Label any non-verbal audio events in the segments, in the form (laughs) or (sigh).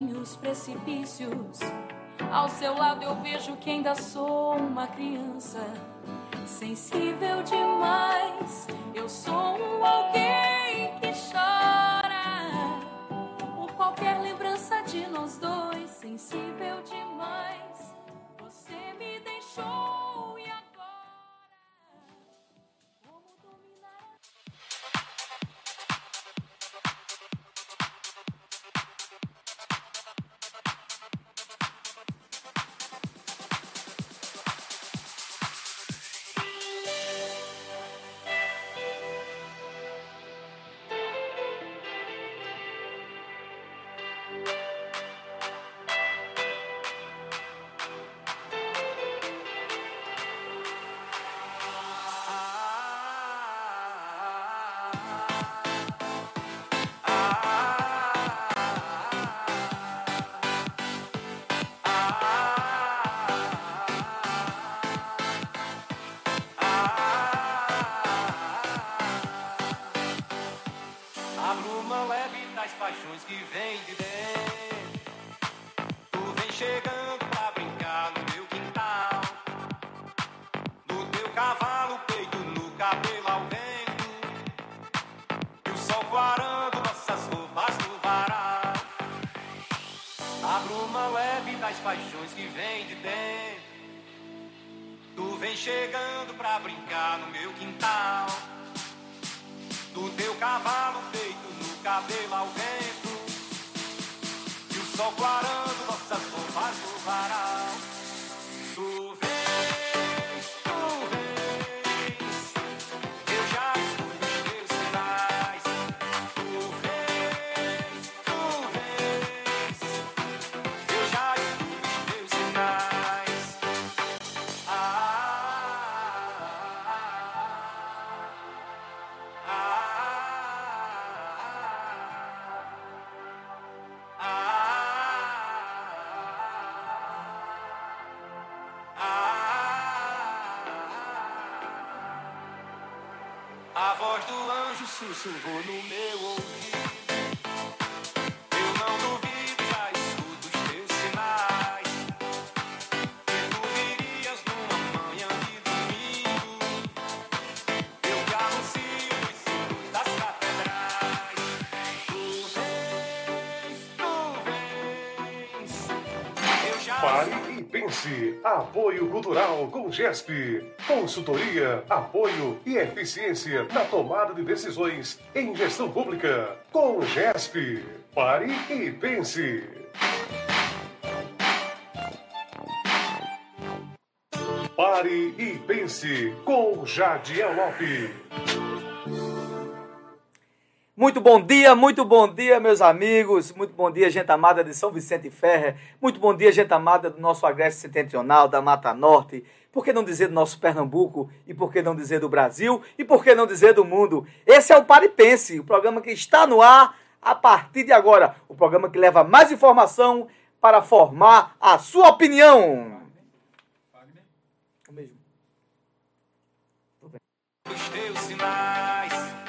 Os precipícios. Ao seu lado eu vejo que ainda sou uma criança. Sensível demais. Eu sou um alguém que chora. Por qualquer lembrança de nós dois. Sensível demais. Você me deixou sussurrou no meu ouvido. Eu não duvido, já escuto os teus sinais. Que tu virias numa manhã de domingo. Eu te anuncio nos sinos das catedrais. Tu vens, tu vens. Eu já Pare e pense. Apoio Cultural com GESP. Consultoria, apoio e eficiência na tomada de decisões em gestão pública. Com GESP. Pare e pense. Pare e pense com Jadiel Lopes. Muito bom dia, muito bom dia, meus amigos. Muito bom dia, gente amada de São Vicente Ferrer. Muito bom dia, gente amada do nosso Agreste Setentrional, da Mata Norte. Por que não dizer do nosso Pernambuco? E por que não dizer do Brasil? E por que não dizer do mundo? Esse é o Paripense, o programa que está no ar a partir de agora. O programa que leva mais informação para formar a sua opinião. O mesmo. os teus sinais.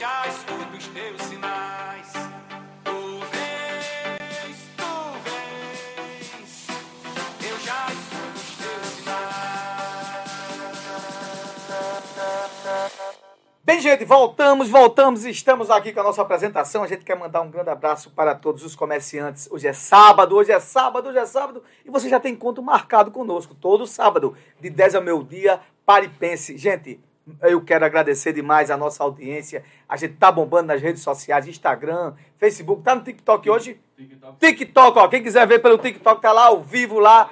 Já escuto os teus sinais. Tu vens, tu vens. Eu já escuto os teus sinais. Bem, gente, voltamos, voltamos, estamos aqui com a nossa apresentação. A gente quer mandar um grande abraço para todos os comerciantes. Hoje é sábado, hoje é sábado, hoje é sábado. E você já tem encontro marcado conosco, todo sábado, de 10 ao meio-dia, pare e pense. Gente, eu quero agradecer demais a nossa audiência. A gente tá bombando nas redes sociais, Instagram, Facebook, tá no TikTok hoje? TikTok, ó, quem quiser ver pelo TikTok, tá lá ao vivo lá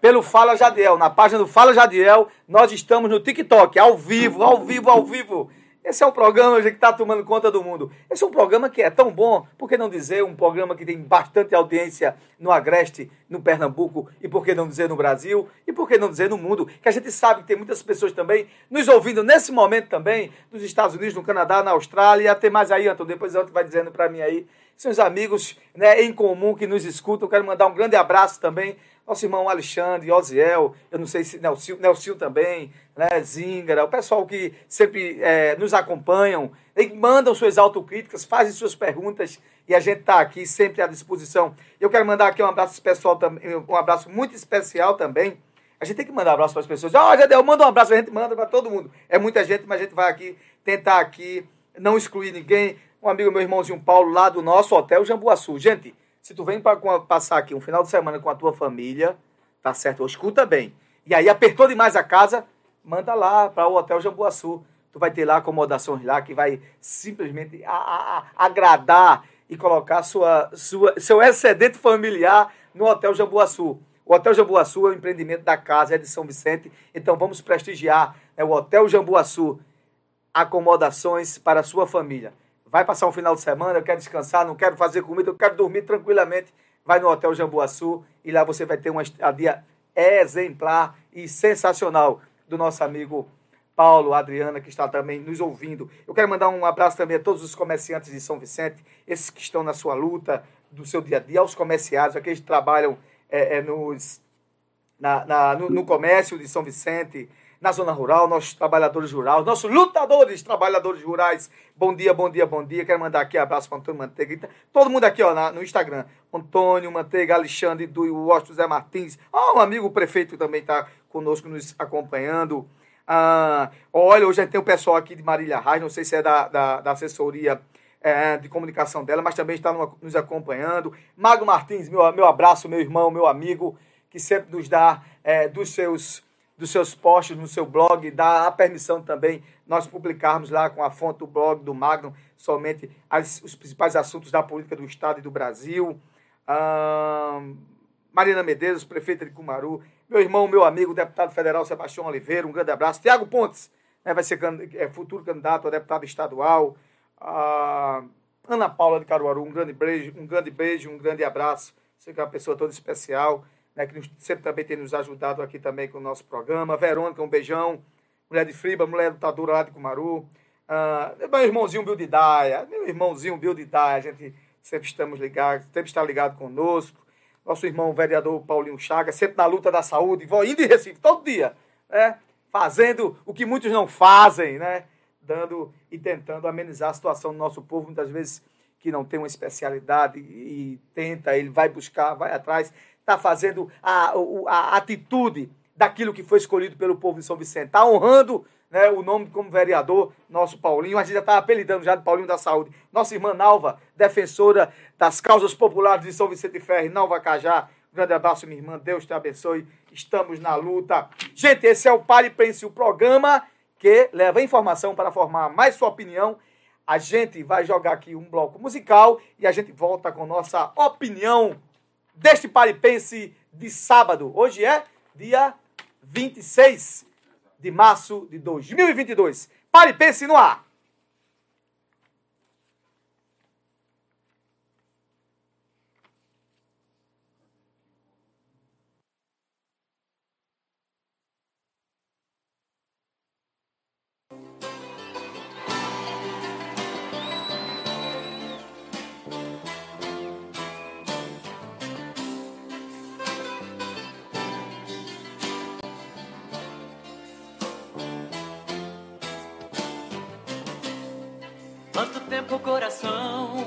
pelo Fala Jadiel, na página do Fala Jadiel, nós estamos no TikTok, ao vivo, ao vivo, ao vivo. Esse é um programa que está tomando conta do mundo. Esse é um programa que é tão bom, por que não dizer um programa que tem bastante audiência no Agreste, no Pernambuco, e por que não dizer no Brasil, e por que não dizer no mundo, que a gente sabe que tem muitas pessoas também nos ouvindo nesse momento também, nos Estados Unidos, no Canadá, na Austrália, até mais aí, Antônio, depois Antônio vai dizendo para mim aí, seus amigos né, em comum que nos escutam, quero mandar um grande abraço também nosso irmão Alexandre, Osiel, eu não sei se Nelson, Nelson também, né, Zingara, o pessoal que sempre é, nos acompanham, mandam suas autocríticas, fazem suas perguntas e a gente está aqui sempre à disposição. Eu quero mandar aqui um abraço especial, um abraço muito especial também. A gente tem que mandar um abraço para as pessoas. Ó, oh, Jadel, manda um abraço, a gente manda para todo mundo. É muita gente, mas a gente vai aqui tentar aqui não excluir ninguém. Um amigo meu irmãozinho Paulo, lá do nosso hotel Jambuaçu. Gente, se tu vem para passar aqui um final de semana com a tua família, tá certo? Escuta bem. E aí apertou demais a casa, manda lá para o Hotel Jambuaçu. Tu vai ter lá acomodações lá que vai simplesmente a, a, a agradar e colocar sua, sua, seu excedente familiar no Hotel Jambuaçu. O Hotel Jambuaçu é um empreendimento da casa, é de São Vicente. Então vamos prestigiar né, o Hotel Jambuaçu. Acomodações para a sua família vai passar um final de semana, eu quero descansar, não quero fazer comida, eu quero dormir tranquilamente, vai no Hotel Jambuaçu e lá você vai ter uma estadia exemplar e sensacional do nosso amigo Paulo, Adriana, que está também nos ouvindo. Eu quero mandar um abraço também a todos os comerciantes de São Vicente, esses que estão na sua luta do seu dia a dia, aos comerciários, aqueles que trabalham é, é, nos, na, na no, no comércio de São Vicente, na zona rural, nossos trabalhadores rurais, nossos lutadores, trabalhadores rurais. Bom dia, bom dia, bom dia. Quero mandar aqui um abraço para Antônio Manteiga. Todo mundo aqui ó, na, no Instagram. Antônio Manteiga, Alexandre do Washington Zé Martins. Ah, um amigo prefeito também está conosco nos acompanhando. Ah, olha, hoje a gente tem o pessoal aqui de Marília Raiz, não sei se é da, da, da assessoria é, de comunicação dela, mas também está no, nos acompanhando. Mago Martins, meu, meu abraço, meu irmão, meu amigo, que sempre nos dá é, dos seus dos seus posts no seu blog, dá a permissão também nós publicarmos lá com a fonte do blog do Magnum somente as, os principais assuntos da política do Estado e do Brasil. Ah, Marina Medeiros, prefeita de Cumaru, meu irmão, meu amigo, deputado federal Sebastião Oliveira, um grande abraço. Tiago Pontes, né, vai ser é, futuro candidato a deputado estadual. Ah, Ana Paula de Caruaru, um grande beijo, um grande beijo, um grande abraço. Você que é uma pessoa toda especial né, que sempre também tem nos ajudado aqui também com o nosso programa. Verônica, um beijão. Mulher de Friba, mulher lutadora lá de Cumaru. Ah, meu irmãozinho Bill meu irmãozinho Bill a gente sempre estamos ligados, sempre está ligado conosco. Nosso irmão vereador Paulinho Chaga, sempre na luta da saúde, indo em Recife todo dia, né? fazendo o que muitos não fazem, né? dando e tentando amenizar a situação do nosso povo, muitas vezes que não tem uma especialidade e tenta, ele vai buscar, vai atrás está fazendo a, a, atitude daquilo que foi escolhido pelo povo de São Vicente. Está honrando né, o nome como vereador, nosso Paulinho. A gente já está apelidando já de Paulinho da Saúde. Nossa irmã Nalva, defensora das causas populares de São Vicente Ferre, Nalva Cajá. Grande abraço, minha irmã. Deus te abençoe. Estamos na luta. Gente, esse é o Pare Pense, o programa que leva informação para formar mais sua opinião. A gente vai jogar aqui um bloco musical e a gente volta com nossa opinião deste Paripense de sábado. Hoje é dia 26 de março de 2022. Paripense no ar. pro coração,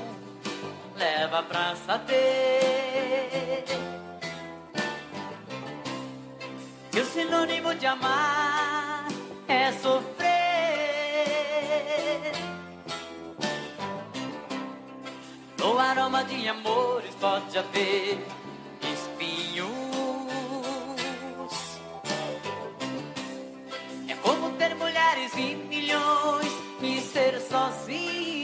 leva pra saber. Que o sinônimo de amar é sofrer. No aroma de amores pode haver espinhos. É como ter mulheres e milhões e ser sozinho.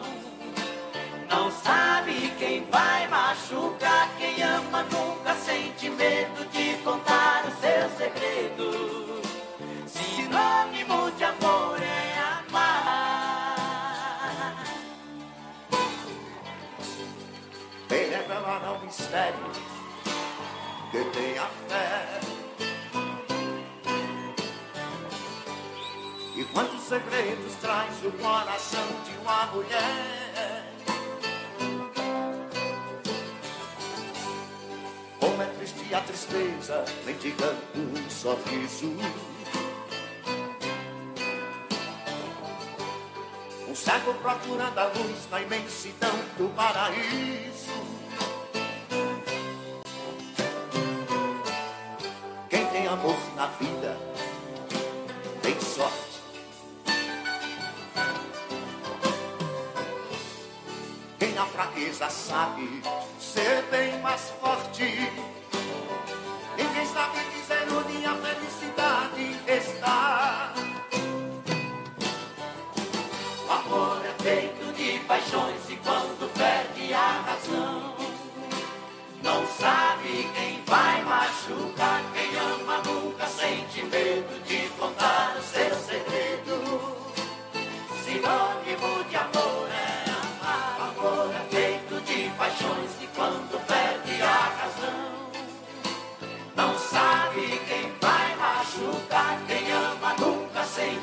sabe quem vai machucar. Quem ama nunca sente medo de contar o seu segredo. Sinônimo de amor é amar. Tem revelará o mistério, detém a fé. E quantos segredos traz o coração de uma mulher? Triste a tristeza, mendigando um sorriso. Um cego procurando a luz na imensidão do paraíso. Quem tem amor na vida tem sorte. Quem na fraqueza sabe ser bem mais forte. Ninguém sabe dizer onde a felicidade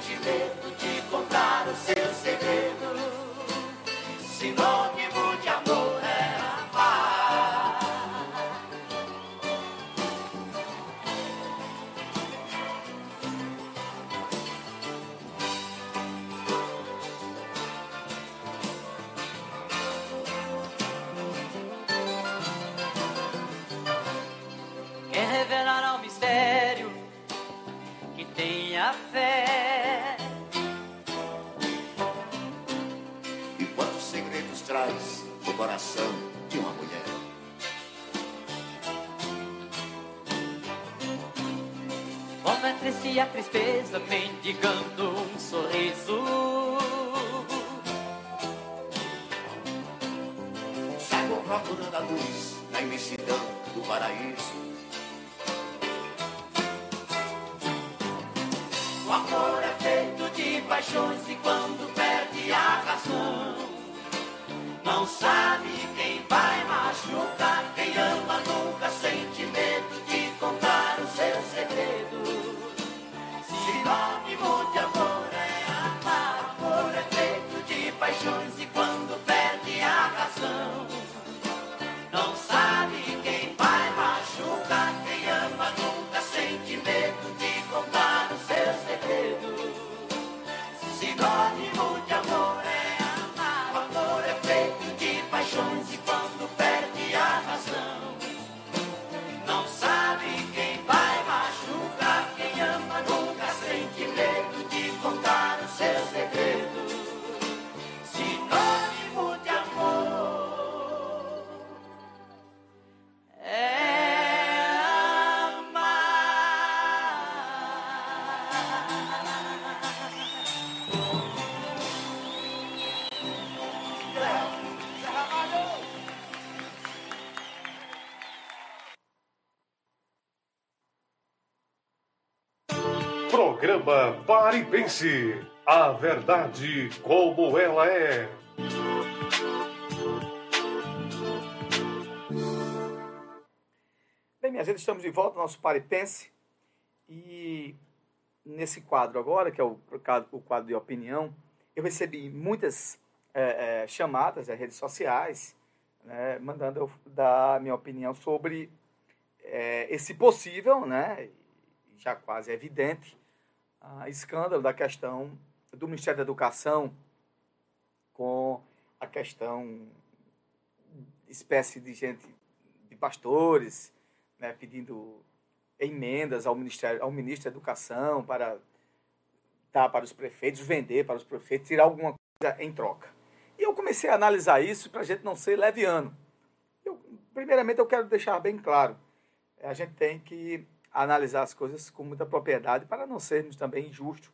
nunca sente Programa Pare e Pense. A verdade como ela é. Bem, minha gente, estamos de volta ao nosso Pare e Pense. E nesse quadro agora, que é o, o quadro de opinião, eu recebi muitas é, é, chamadas nas redes sociais, né, mandando eu dar minha opinião sobre é, esse possível, né, já quase evidente, ah, escândalo da questão do Ministério da Educação com a questão espécie de gente, de pastores, né, pedindo emendas ao Ministério, ao ministro da Educação para dar para os prefeitos, vender para os prefeitos, tirar alguma coisa em troca. E eu comecei a analisar isso para a gente não ser leviano. Eu, primeiramente, eu quero deixar bem claro, a gente tem que analisar as coisas com muita propriedade para não sermos também injustos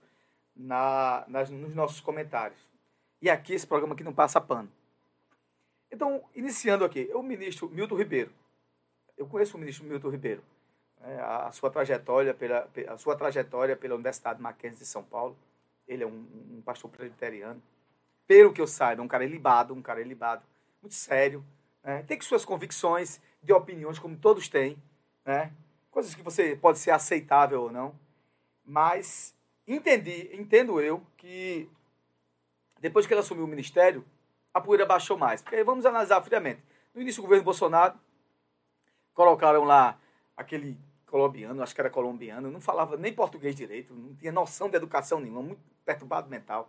na, nas, nos nossos comentários. E aqui esse programa aqui não passa pano. Então, iniciando aqui, o ministro Milton Ribeiro. Eu conheço o ministro Milton Ribeiro. É, a, sua trajetória pela a sua trajetória pela Universidade Mackenzie de São Paulo. Ele é um, um pastor presbiteriano. Pelo que eu saiba, um cara ilibado, um cara ilibado, muito sério, né? tem que suas convicções, de opiniões, como todos têm, né? Coisas que você pode ser aceitável ou não, mas entendi, entendo eu que depois que ele assumiu o ministério, a poeira baixou mais. Porque vamos analisar friamente. No início do governo Bolsonaro, colocaram lá aquele colombiano, acho que era colombiano, não falava nem português direito, não tinha noção de educação nenhuma, muito perturbado mental.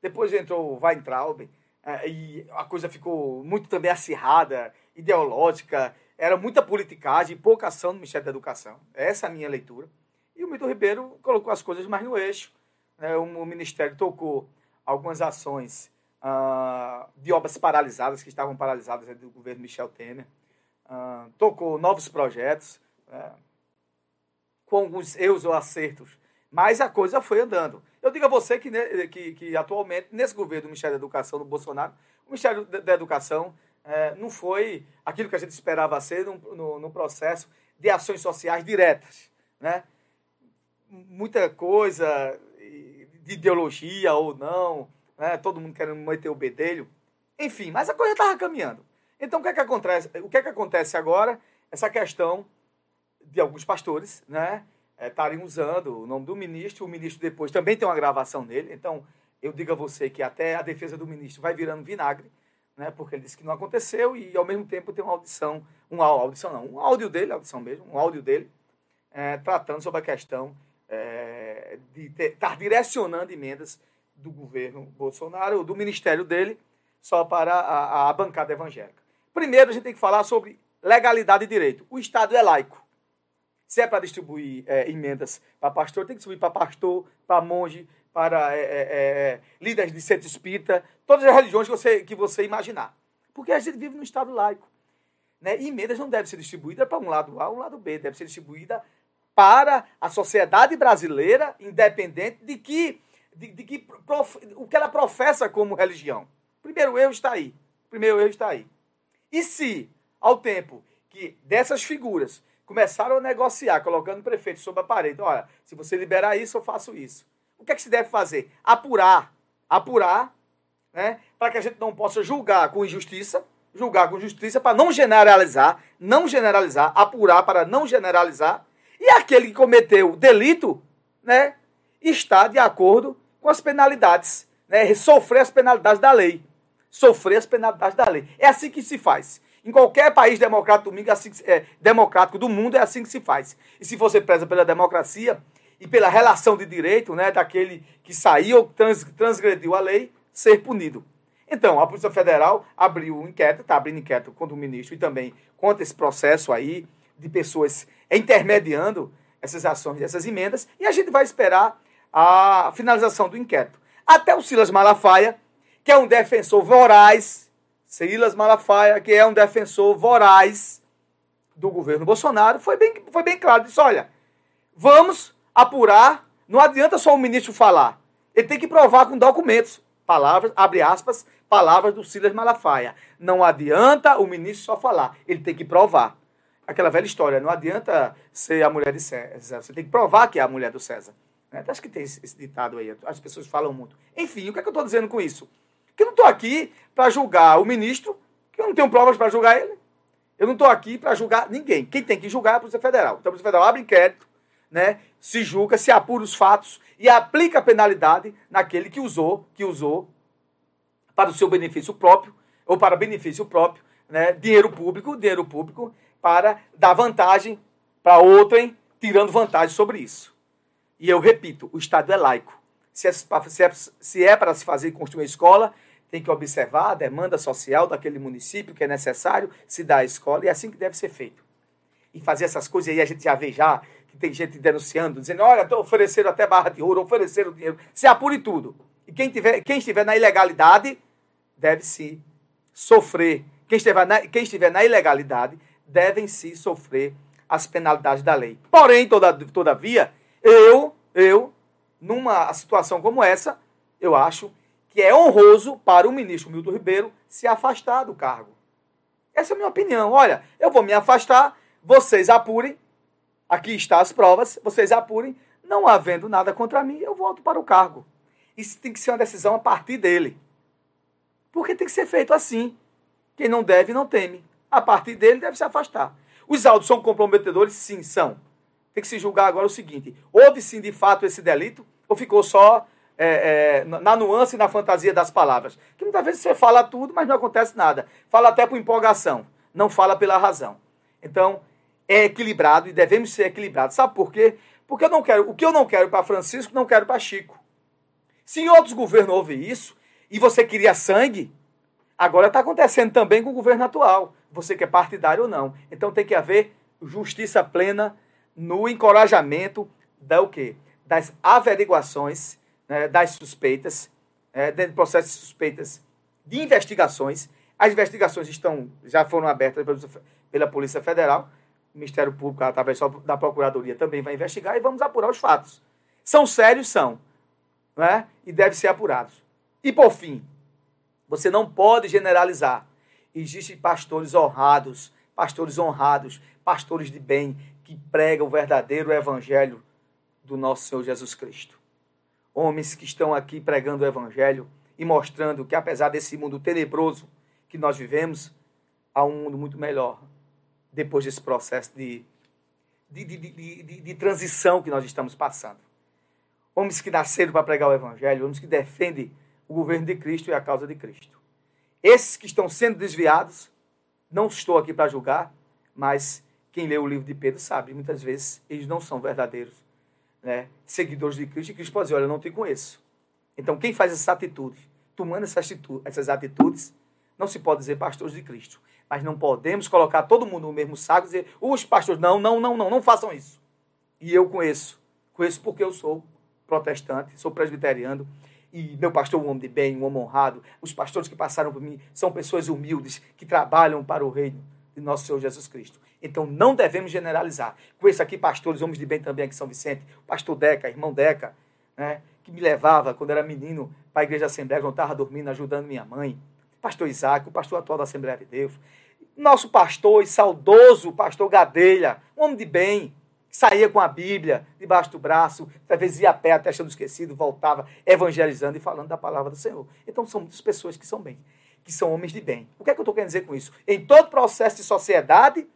Depois entrou o Weintraub, é, e a coisa ficou muito também acirrada, ideológica, era muita politicagem, pouca ação do Ministério da Educação. Essa é a minha leitura. E o Milton Ribeiro colocou as coisas mais no eixo. Né? O, Ministério tocou algumas ações uh, de obras paralisadas, que estavam paralisadas do governo Michel Temer. Uh, tocou novos projetos, uh, com alguns erros ou acertos, mas a coisa foi andando. Eu digo a você que, que, que atualmente, nesse governo do Ministério da Educação do Bolsonaro, o Ministério da Educação é, não foi aquilo que a gente esperava ser no, no, no, processo de ações sociais diretas. Né? Muita coisa de ideologia ou não, né? todo mundo querendo meter o bedelho. Enfim, mas a coisa estava caminhando. Então, o que é que acontece, o que é que acontece agora? Essa questão de alguns pastores, né? estarem é, usando o nome do ministro. O ministro depois também tem uma gravação nele. Então, eu digo a você que até a defesa do ministro vai virando vinagre, né? porque ele disse que não aconteceu e, ao mesmo tempo, tem uma audição, uma audição não, um áudio dele, audição mesmo, um áudio dele, é, tratando sobre a questão é, de estar direcionando emendas do governo Bolsonaro, do ministério dele, só para a, a bancada evangélica. Primeiro, a gente tem que falar sobre legalidade e direito. O Estado é laico. Se é para distribuir é, emendas para pastor, tem que distribuir para pastor, para monge, para é, é, é, líderes de centro espírita, todas as religiões que você, que você imaginar. Porque a gente vive num Estado laico. Né? E emendas não devem ser distribuídas para um lado A ou um lado B, deve ser distribuída para a sociedade brasileira, independente de que, de, de que prof, o que ela professa como religião. Primeiro erro está aí. Primeiro erro está aí. E se, ao tempo que dessas figuras começaram a negociar, colocando o prefeito sobre a parede. Olha, se você liberar isso, eu faço isso. O que é que se deve fazer? Apurar. Apurar, né? Para que a gente não possa julgar com injustiça, julgar com justiça para não generalizar, não generalizar, apurar para não generalizar. E aquele que cometeu delito, né, está de acordo com as penalidades, né, sofrer as penalidades da lei. Sofrer as penalidades da lei. É assim que se faz. Em qualquer país democrático do, mundo, é assim é, democrático do mundo é assim que se faz. E se você preza pela democracia e pela relação de direito né, daquele que saiu, trans, transgrediu a lei, ser punido. Então, a Polícia Federal abriu um inquérito, está abrindo inquérito contra o ministro e também contra esse processo aí de pessoas intermediando essas ações, essas emendas, e a gente vai esperar a finalização do inquérito. Até o Silas Malafaia, que é um defensor voraz Silas Malafaia, que é um defensor voraz do governo Bolsonaro, foi bem, foi bem claro. Disse: olha, vamos apurar, não adianta só o ministro falar. Ele tem que provar com documentos. Palavras, abre aspas, palavras do Silas Malafaia. Não adianta o ministro só falar, ele tem que provar. Aquela velha história, não adianta ser a mulher de César, você tem que provar que é a mulher do César. Né? Acho que tem esse, ditado aí, as pessoas falam muito. Enfim, o que, é que eu estou dizendo com isso? Que eu não estou aqui para julgar o ministro, que eu não tenho provas para julgar ele. Eu não estou aqui para julgar ninguém. Quem tem que julgar é a Polícia Federal. Então a Polícia Federal abre inquérito, né, se julga, se apura os fatos e aplica a penalidade naquele que usou, que usou para o seu benefício próprio ou para benefício próprio, né, dinheiro público, dinheiro público para dar vantagem para outrem, tirando vantagem sobre isso. E eu repito, o Estado é laico. Se é, se é, é para se fazer construir uma escola, tem que observar a demanda social daquele município que é necessário, se dá a escola, e é assim que deve ser feito. E fazer essas coisas aí, a gente já vê já tem gente denunciando, dizendo, olha, ofereceram até barra de ouro, ofereceram dinheiro, se apure tudo. E quem, tiver, quem estiver na ilegalidade deve se sofrer. Quem estiver, na, quem estiver na ilegalidade devem se sofrer as penalidades da lei. Porém, toda, todavia, eu, eu, numa situação como essa, eu acho que é honroso para o ministro Milton Ribeiro se afastar do cargo. Essa é a minha opinião. Olha, eu vou me afastar, vocês apurem, aqui estão as provas, vocês apurem, não havendo nada contra mim, eu volto para o cargo. Isso tem que ser uma decisão a partir dele. Porque tem que ser feito assim. Quem não deve, não teme. a partir dele deve se afastar. Os áudios são comprometedores? Sim, são. Tem que se julgar agora o seguinte: houve sim de fato esse delito ou ficou só é, é, na nuance e na fantasia das palavras? Que muitas vezes você fala tudo, mas não acontece nada. Fala até por empolgação, não fala pela razão. Então, é equilibrado e devemos ser equilibrados. Sabe por quê? Porque eu não quero, o que eu não quero para Francisco, não quero para Chico. Se em outros governos houve isso, e você queria sangue, agora está acontecendo também com o governo atual. Você quer partidário ou não. Então tem que haver justiça plena no encorajamento da o quê? das averiguações, né, das suspeitas, é, dentro do processo de suspeitas de investigações. As investigações estão, já foram abertas pela Polícia Federal, o Ministério Público, através da Procuradoria, também vai investigar e vamos apurar os fatos. São sérios? São. Né? E devem ser apurados. E por fim, você não pode generalizar. Existem pastores honrados, pastores honrados, pastores de bem, que pregam o verdadeiro evangelho do nosso Senhor Jesus Cristo. Homens que estão aqui pregando o evangelho e mostrando que, apesar desse mundo tenebroso que nós vivemos, há um mundo muito melhor depois desse processo de, de, de, de, de transição que nós estamos passando. Homens que nasceram para pregar o Evangelho, homens que defendem o governo de Cristo e a causa de Cristo. Esses que estão sendo desviados, não estou aqui para julgar, mas quem lê o livro de Pedro sabe, muitas vezes eles não são verdadeiros né, seguidores de Cristo, e Cristo pode dizer, olha, eu não te conheço. Então, quem faz essa atitude, tomando essas atitudes, não se pode dizer pastores de Cristo. Mas não podemos colocar todo mundo no mesmo saco e dizer, os pastores, não, não, não, não, não façam isso. E eu conheço. Conheço porque eu sou protestante, sou presbiteriano, e meu pastor é um homem de bem, um homem honrado. Os pastores que passaram por mim são pessoas humildes, que trabalham para o reino de nosso Senhor Jesus Cristo. Então não devemos generalizar. Conheço aqui pastores, homens de bem também aqui em São Vicente, o pastor Deca, irmão Deca, né, que me levava quando era menino para a igreja Assembleia, quando estava dormindo, ajudando minha mãe. Pastor Isaac, o pastor atual da Assembleia de Deus. Nosso pastor e saudoso pastor Gadelha, um homem de bem, saía com a Bíblia debaixo do braço, às vezes ia a pé até achando esquecido, voltava evangelizando e falando da palavra do Senhor. Então são muitas pessoas que são bem, que são homens de bem. O que é que eu estou querendo dizer com isso? Em todo processo de sociedade,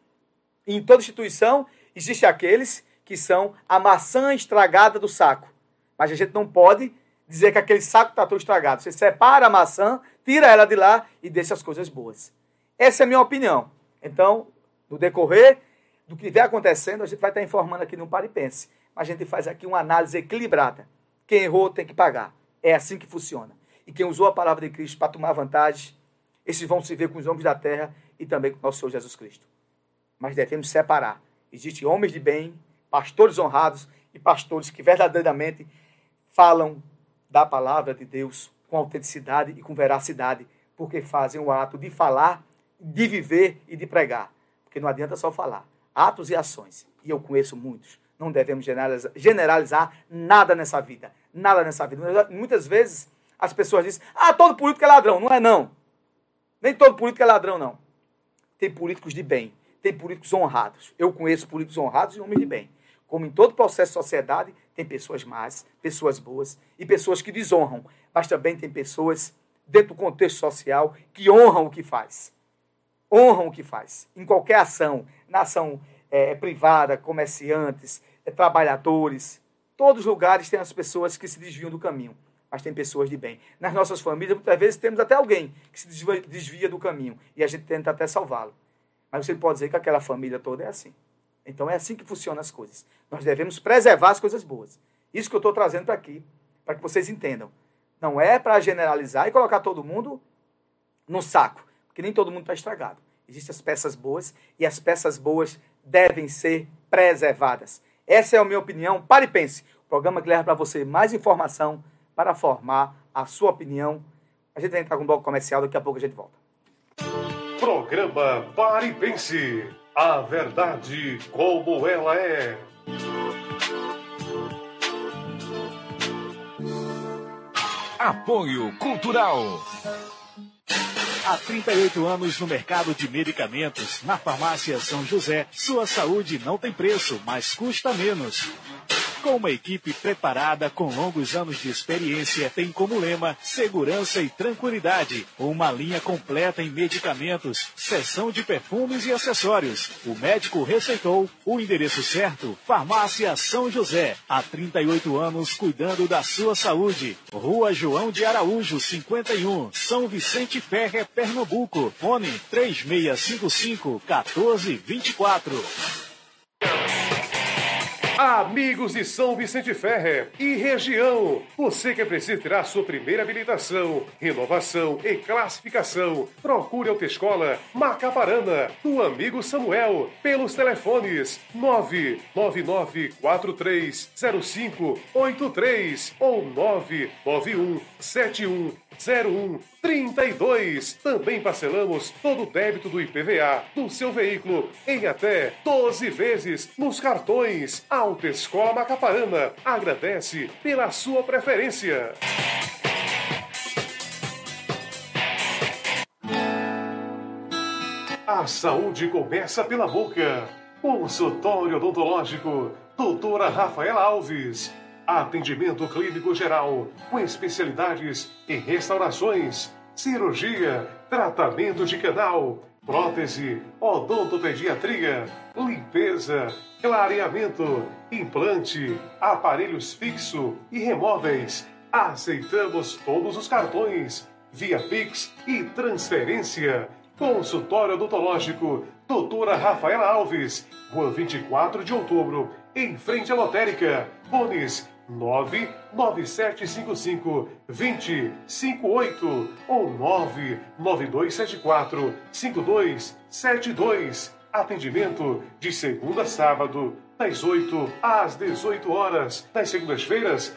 em toda instituição, existem aqueles que são a maçã estragada do saco. Mas a gente não pode dizer que aquele saco está todo estragado. Você separa a maçã, tira ela de lá e deixa as coisas boas. Essa é a minha opinião. Então, no decorrer do que vem acontecendo, a gente vai estar informando aqui no Paripense. Mas a gente faz aqui uma análise equilibrada. Quem errou tem que pagar. É assim que funciona. E quem usou a palavra de Cristo para tomar vantagem, esses vão se ver com os homens da terra e também com o nosso Senhor Jesus Cristo. Mas devemos separar. Existem homens de bem, pastores honrados e pastores que verdadeiramente falam da palavra de Deus com autenticidade e com veracidade, porque fazem o ato de falar, de viver e de pregar. Porque não adianta só falar. Atos e ações. E eu conheço muitos. Não devemos generalizar, generalizar nada nessa vida. Nada nessa vida. Muitas vezes as pessoas dizem: ah, todo político é ladrão. Não é, não. Nem todo político é ladrão, não. Tem políticos de bem. Tem políticos honrados. Eu conheço políticos honrados e homens de bem. Como em todo processo de sociedade, tem pessoas más, pessoas boas e pessoas que desonram. Mas também tem pessoas, dentro do contexto social, que honram o que faz. Honram o que faz. Em qualquer ação, na ação é, privada, comerciantes, é, trabalhadores, todos os lugares tem as pessoas que se desviam do caminho. Mas tem pessoas de bem. Nas nossas famílias, muitas vezes, temos até alguém que se desvia do caminho. E a gente tenta até salvá-lo. Mas você pode dizer que aquela família toda é assim. Então é assim que funcionam as coisas. Nós devemos preservar as coisas boas. Isso que eu estou trazendo para aqui, para que vocês entendam. Não é para generalizar e colocar todo mundo no saco, porque nem todo mundo está estragado. Existem as peças boas e as peças boas devem ser preservadas. Essa é a minha opinião. Pare e pense. O programa que leva para você mais informação para formar a sua opinião. A gente vai entrar com um bloco comercial, daqui a pouco a gente volta. Programa Pare e Pense. A verdade como ela é. Apoio Cultural. Há 38 anos no mercado de medicamentos, na farmácia São José, sua saúde não tem preço, mas custa menos. Com uma equipe preparada com longos anos de experiência, tem como lema segurança e tranquilidade. Uma linha completa em medicamentos, seção de perfumes e acessórios. O médico receitou o endereço certo, Farmácia São José. Há 38 anos cuidando da sua saúde. Rua João de Araújo, 51, São Vicente Ferre, Pernambuco. Fone 3655 1424. Amigos de São Vicente Ferre e região, você que precisa tirar sua primeira habilitação, renovação e classificação, procure a Autoescola Macaparana, do amigo Samuel, pelos telefones 999430583 ou 9917101 32. Também parcelamos todo o débito do IPVA do seu veículo em até 12 vezes nos cartões. Alta Escola Macaparana agradece pela sua preferência. A saúde começa pela boca. Consultório odontológico, doutora Rafaela Alves. Atendimento clínico geral, com especialidades em restaurações, cirurgia, tratamento de canal, prótese, odontopediatria, limpeza, clareamento, implante, aparelhos fixo e remóveis. Aceitamos todos os cartões, via Pix e transferência. Consultório odontológico, doutora Rafaela Alves, Rua 24 de outubro, em frente à lotérica. Bones 99755 2058 ou 99274 5272. Atendimento de segunda a sábado, das 8 às 18 horas. Das segundas-feiras,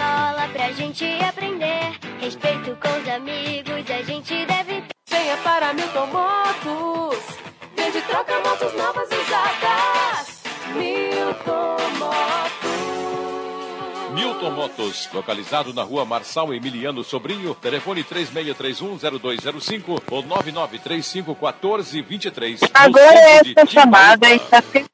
Escola pra gente aprender. Respeito com os amigos, a gente deve ter. Venha para Milton Motos. Vende troca motos novas usadas. Milton Motos. Milton Motos, localizado na rua Marçal Emiliano Sobrinho, telefone 3631-0205 ou 9935-1423. Agora essa chamada está sendo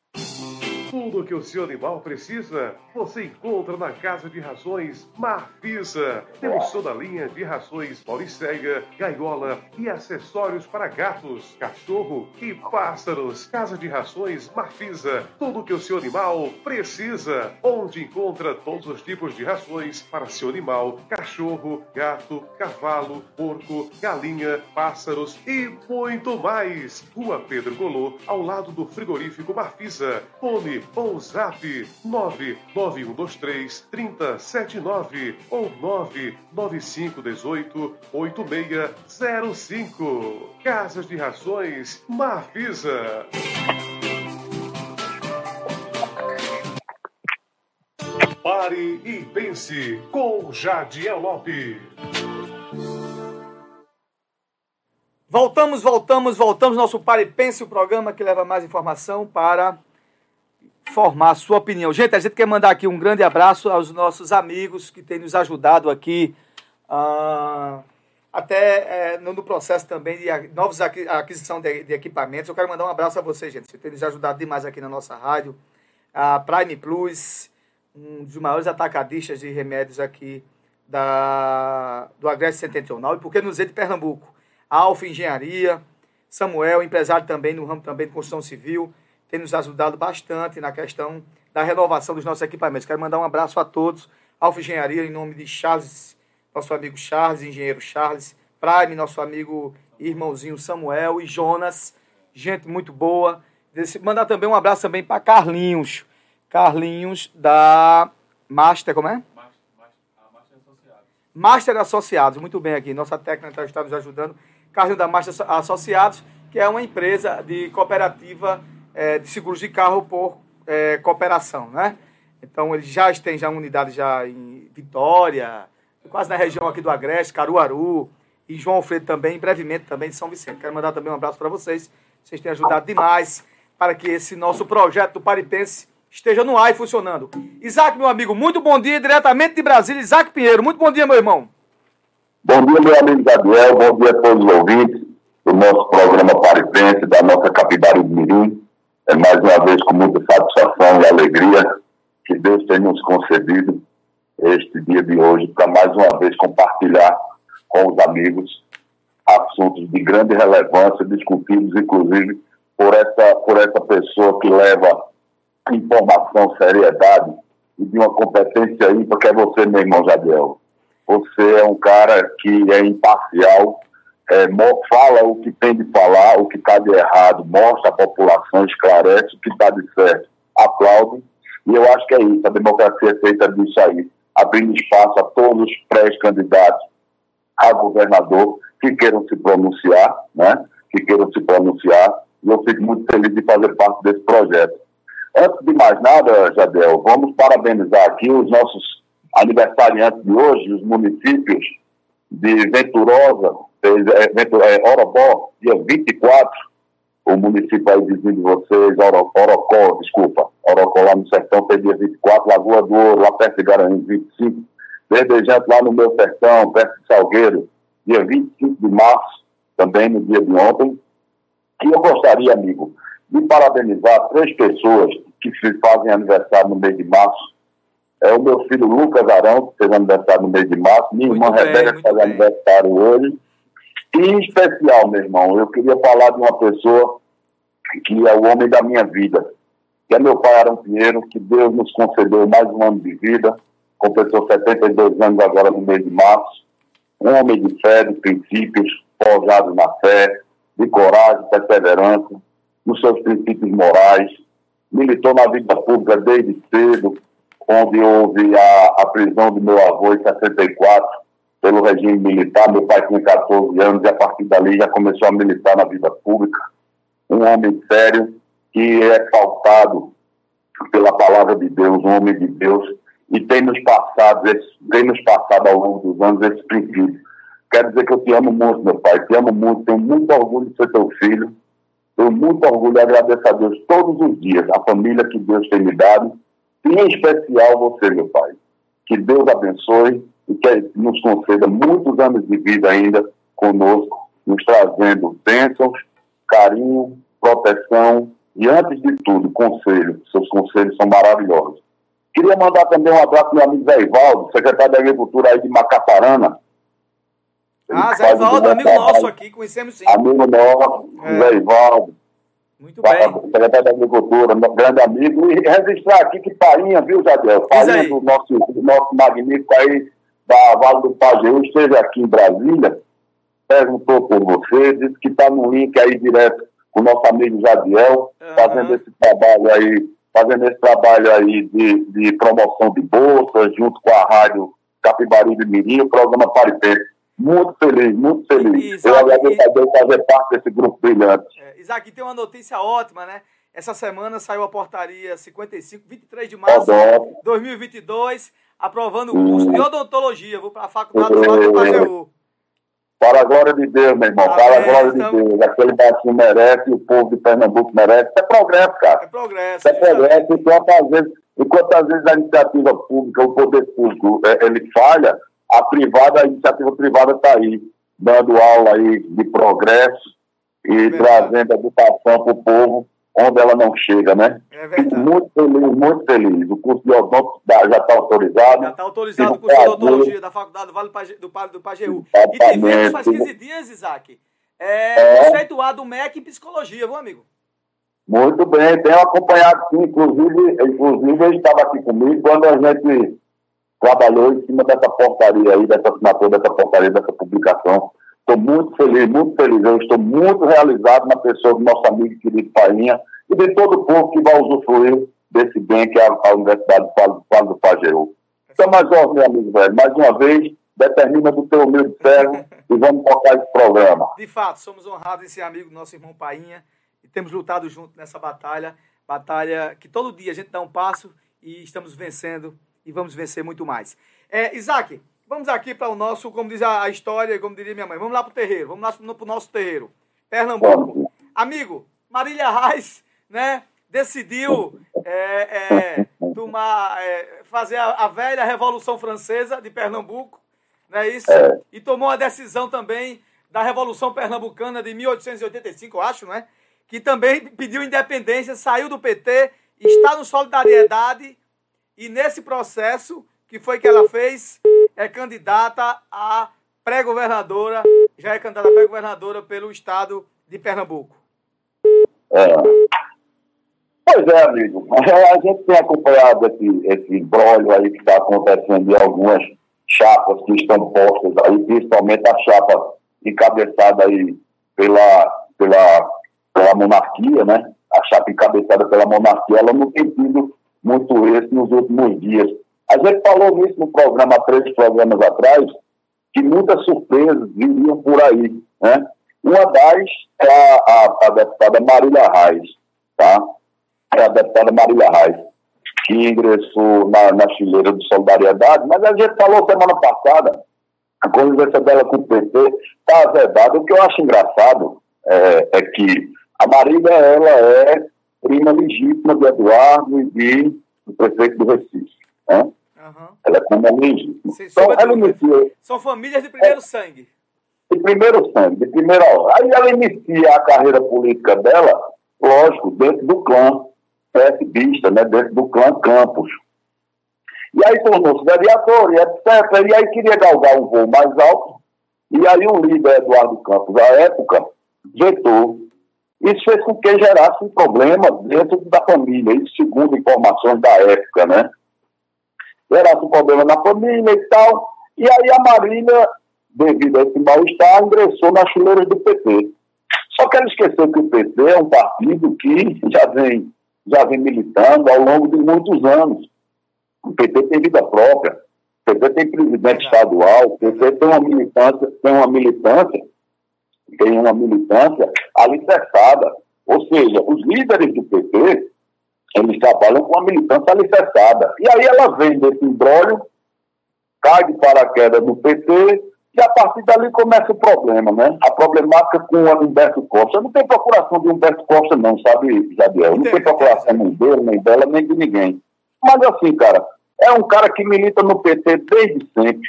Tudo que o seu animal precisa, você encontra na Casa de Rações Marfisa. Temos toda a linha de rações Paulicéia, gaiola e acessórios para gatos, cachorro e pássaros. Casa de Rações Marfisa. Tudo que o seu animal precisa. Onde encontra todos os tipos de rações para seu animal, cachorro, gato, cavalo, porco, galinha, pássaros e muito mais. Rua Pedro Golô, ao lado do frigorífico Marfisa. Fone ou zap 99123 3079 ou 99518 8605. Casas de Rações Marfisa. Pare e pense com Jadiel Lopes. Voltamos, voltamos, voltamos. Nosso Pare e Pense, o programa que leva mais informação para formar a sua opinião. Gente, a gente quer mandar aqui um grande abraço aos nossos amigos que têm nos ajudado aqui, ah, até é, no, processo também de novos aqui- aquisição de, de equipamentos. Eu quero mandar um abraço a vocês, gente. Vocês têm nos ajudado demais aqui na nossa rádio. A Prime Plus, um dos maiores atacadistas de remédios aqui da, do Agreste Setentrional. E por que não dizer de Pernambuco? A Alfa Engenharia, Samuel, empresário também no ramo também de construção civil, tem nos ajudado bastante na questão da renovação dos nossos equipamentos. Quero mandar um abraço a todos. Alfa Engenharia, em nome de Charles, nosso amigo Charles, engenheiro Charles, Prime, nosso amigo irmãozinho Samuel e Jonas, gente muito boa. Mandar também um abraço também para Carlinhos. Carlinhos da Master, como é? Master Associados, muito bem aqui. Nossa técnica está nos ajudando. Carlinhos da Master Associados, que é uma empresa de cooperativa eh, de seguros de carro por eh, cooperação, né? Então, eles já têm já unidade já em Vitória, quase na região aqui do Agreste, Caruaru, e João Alfredo também, brevemente também de São Vicente. Quero mandar também um abraço para vocês. Vocês têm ajudado demais para que esse nosso projeto do Paripense esteja no ar e funcionando. Isaac, meu amigo, muito bom dia, diretamente de Brasília. Isaac Pinheiro, muito bom dia, meu irmão. Bom dia, meu amigo Gabriel. Bom dia a todos os ouvintes do nosso programa Paripense, da nossa Capibari de Mirim. É mais uma vez com muita satisfação e alegria que Deus tem nos concedido este dia de hoje para mais uma vez compartilhar com os amigos assuntos de grande relevância, discutidos inclusive por essa, por essa pessoa que leva informação, seriedade e de uma competência ímpar, que é você, meu irmão Jadiel. Você é um cara que é imparcial, é, fala o que tem de falar, o que está de errado, mostra à população, esclarece o que está de certo, aplaude. E eu acho que é isso, a democracia é feita disso aí, abrindo espaço a todos os pré-candidatos a governador que queiram se pronunciar, né? Que queiram se pronunciar. E eu fico muito feliz de fazer parte desse projeto. Antes de mais nada, Jadel, vamos parabenizar aqui os nossos aniversariantes de hoje, os municípios de Venturosa, eh, Ventu- eh, Orobó, dia 24, o município aí vizinho de vocês, Oro- Orocó, desculpa, Orocó lá no sertão tem dia 24, Lagoa do Ouro, lá perto de Garanhuns, 25, Verdejante lá no meu sertão, perto de Salgueiro, dia 25 de março, também no dia de ontem, que eu gostaria, amigo, de parabenizar três pessoas que fazem aniversário no mês de março. É o meu filho Lucas Arão, que fez aniversário no mês de março, minha irmã bem, Rebeca, que muito faz bem. aniversário hoje. Em especial, meu irmão, eu queria falar de uma pessoa que é o homem da minha vida, que é meu pai Arão Pinheiro, que Deus nos concedeu mais um ano de vida, completou 72 anos agora no mês de março, um homem de fé, de princípios, forjado na fé, de coragem, perseverança, nos seus princípios morais, militou na vida pública desde cedo, onde houve a, a prisão de meu avô em 64 pelo regime militar. Meu pai tinha 14 anos e a partir dali já começou a militar na vida pública. Um homem sério que é pautado pela palavra de Deus, um homem de Deus, e tem nos passado, esse, tem nos passado ao longo dos anos esse princípio. Quero dizer que eu te amo muito, meu pai, te amo muito, tenho muito orgulho de ser teu filho, tenho muito orgulho e agradeço a Deus todos os dias, a família que Deus tem me dado, e em especial você, meu pai. Que Deus abençoe e que nos conceda muitos anos de vida ainda conosco, nos trazendo bênçãos, carinho, proteção e, antes de tudo, conselho. Seus conselhos são maravilhosos. Queria mandar também um abraço ao meu amigo Zé Ivaldo, secretário da Agricultura aí de Macaparana. Ele Ah, Zé Ivaldo, amigo nosso aqui, conhecemos sim. Amigo nosso, É. Zé Ivaldo, Muito bem. secretário da Agricultura, grande amigo. E registrar aqui que Painha, viu, Jadel? aí. Painha do nosso, do nosso magnífico aí, da Vale do Pajeú, esteve aqui em Brasília, perguntou por você, disse que está no link aí direto com o nosso amigo Jadiel, fazendo esse trabalho aí, fazendo esse trabalho aí de, de promoção de bolsas, junto com a rádio Capibari de Mirim, o programa Paripense. Muito feliz, muito feliz. Exato. Eu agradeço a Deus fazer parte desse grupo brilhante. É, Isaac, tem uma notícia ótima, né? Essa semana saiu a portaria 55, 23 de março de 2022, aprovando o curso de odontologia. Vou para a faculdade do Vale do É. Pajeú. Para a glória de Deus, meu irmão. para a glória de Deus. Aquele baixinho merece, o povo de Pernambuco merece. Isso é progresso, cara. É progresso. Isso é progresso. Enquanto às, vezes, enquanto às vezes a iniciativa pública, o poder público, é, ele falha, a privada, a iniciativa privada está aí, dando aula aí de progresso e trazendo educação para o povo onde ela não chega, né? É Fico muito feliz, muito feliz. O curso de odonto já está autorizado. Já está autorizado o curso de odontologia da Faculdade do Vale Page, do, Pa- do Pajeú. E tivemos faz 15 dias, Isaac, é, É. conceituado o MEC em psicologia, viu, amigo? Muito bem, tenho acompanhado sim, inclusive, inclusive ele estava aqui comigo quando a gente trabalhou em cima dessa portaria aí, dessa assinatura, dessa portaria, dessa publicação. Estou muito feliz, muito feliz. Eu estou muito realizado na pessoa do nosso amigo querido Painha e de todo o povo que vai usufruir desse bem que é a, a Universidade Vale, Vale do Pajeú. Então, mais uma meu amigo velho, mais uma vez, determina do teu humilde servo (laughs) e vamos tocar esse programa. De fato, somos honrados em ser amigo do nosso irmão Painha e temos lutado junto nessa batalha, batalha que todo dia a gente dá um passo e estamos vencendo e vamos vencer muito mais. É, Isaac, vamos aqui para o nosso, como diz a, história, como diria minha mãe, vamos lá para o terreiro, vamos lá para o nosso terreiro. Pernambuco. Amigo, Marília Reis, né, decidiu é, é, tomar, é, fazer a, a velha Revolução Francesa de Pernambuco, não é isso? E tomou a decisão também da Revolução Pernambucana de 1885, eu acho, é? Que também pediu independência, saiu do PT, está no Solidariedade e nesse processo que foi que ela fez, é candidata a pré-governadora, já é candidata a pré-governadora pelo estado de Pernambuco. É. Pois é, amigo. A gente tem acompanhado esse, esse brolho aí que está acontecendo em algumas chapas que estão postas aí, principalmente a chapa encabeçada aí pela, pela, pela monarquia, né? A chapa encabeçada pela monarquia, ela não tem tido muito esse nos últimos dias. A gente falou nisso no programa, três programas atrás, que muitas surpresas viriam por aí, né? Uma das é a, a, a deputada Marília Reis, tá? É a deputada Marília Reis, que ingressou na, na fileira de solidariedade, mas a gente falou semana passada, a convivência dela com o PT está azedada. O que eu acho engraçado é, é que a Marília, ela é prima legítima de Eduardo e do prefeito do Recife, né? Ela é legítima. Sem Então, ela inicia São famílias de primeiro sangue. de primeiro sangue, de primeira hora. Aí ela inicia a carreira política dela, lógico, dentro do clã PSBista, né, dentro do clã Campos. E aí tornou-se vereador e etc. E aí queria galgar um voo mais alto. E aí o líder Eduardo Campos, à época, vetou. Isso fez com que gerasse um problema dentro da família, isso segundo informações da época, né? Gerasse um problema na família e tal. E aí a Marília, devido a esse mal-estar, ingressou nas fileiras do PT. Só que ela esqueceu que o PT é um partido que já vem, já vem militando ao longo de muitos anos. O PT tem vida própria, o PT tem presidente estadual, o PT tem uma militância, tem uma militância, tem uma militância alicerçada. Ou seja, os líderes do PT, eles trabalham com a militância alicerçada. E aí ela vem desse embrólio, cai de paraquedas no PT, e a partir dali começa o problema, né? A problemática com o Humberto Costa. Não tem procuração de Humberto Costa, não, sabe, Jadiel? Não tem procuração nem dele, nem dela, nem de ninguém. Mas assim, cara, é um cara que milita no PT desde sempre.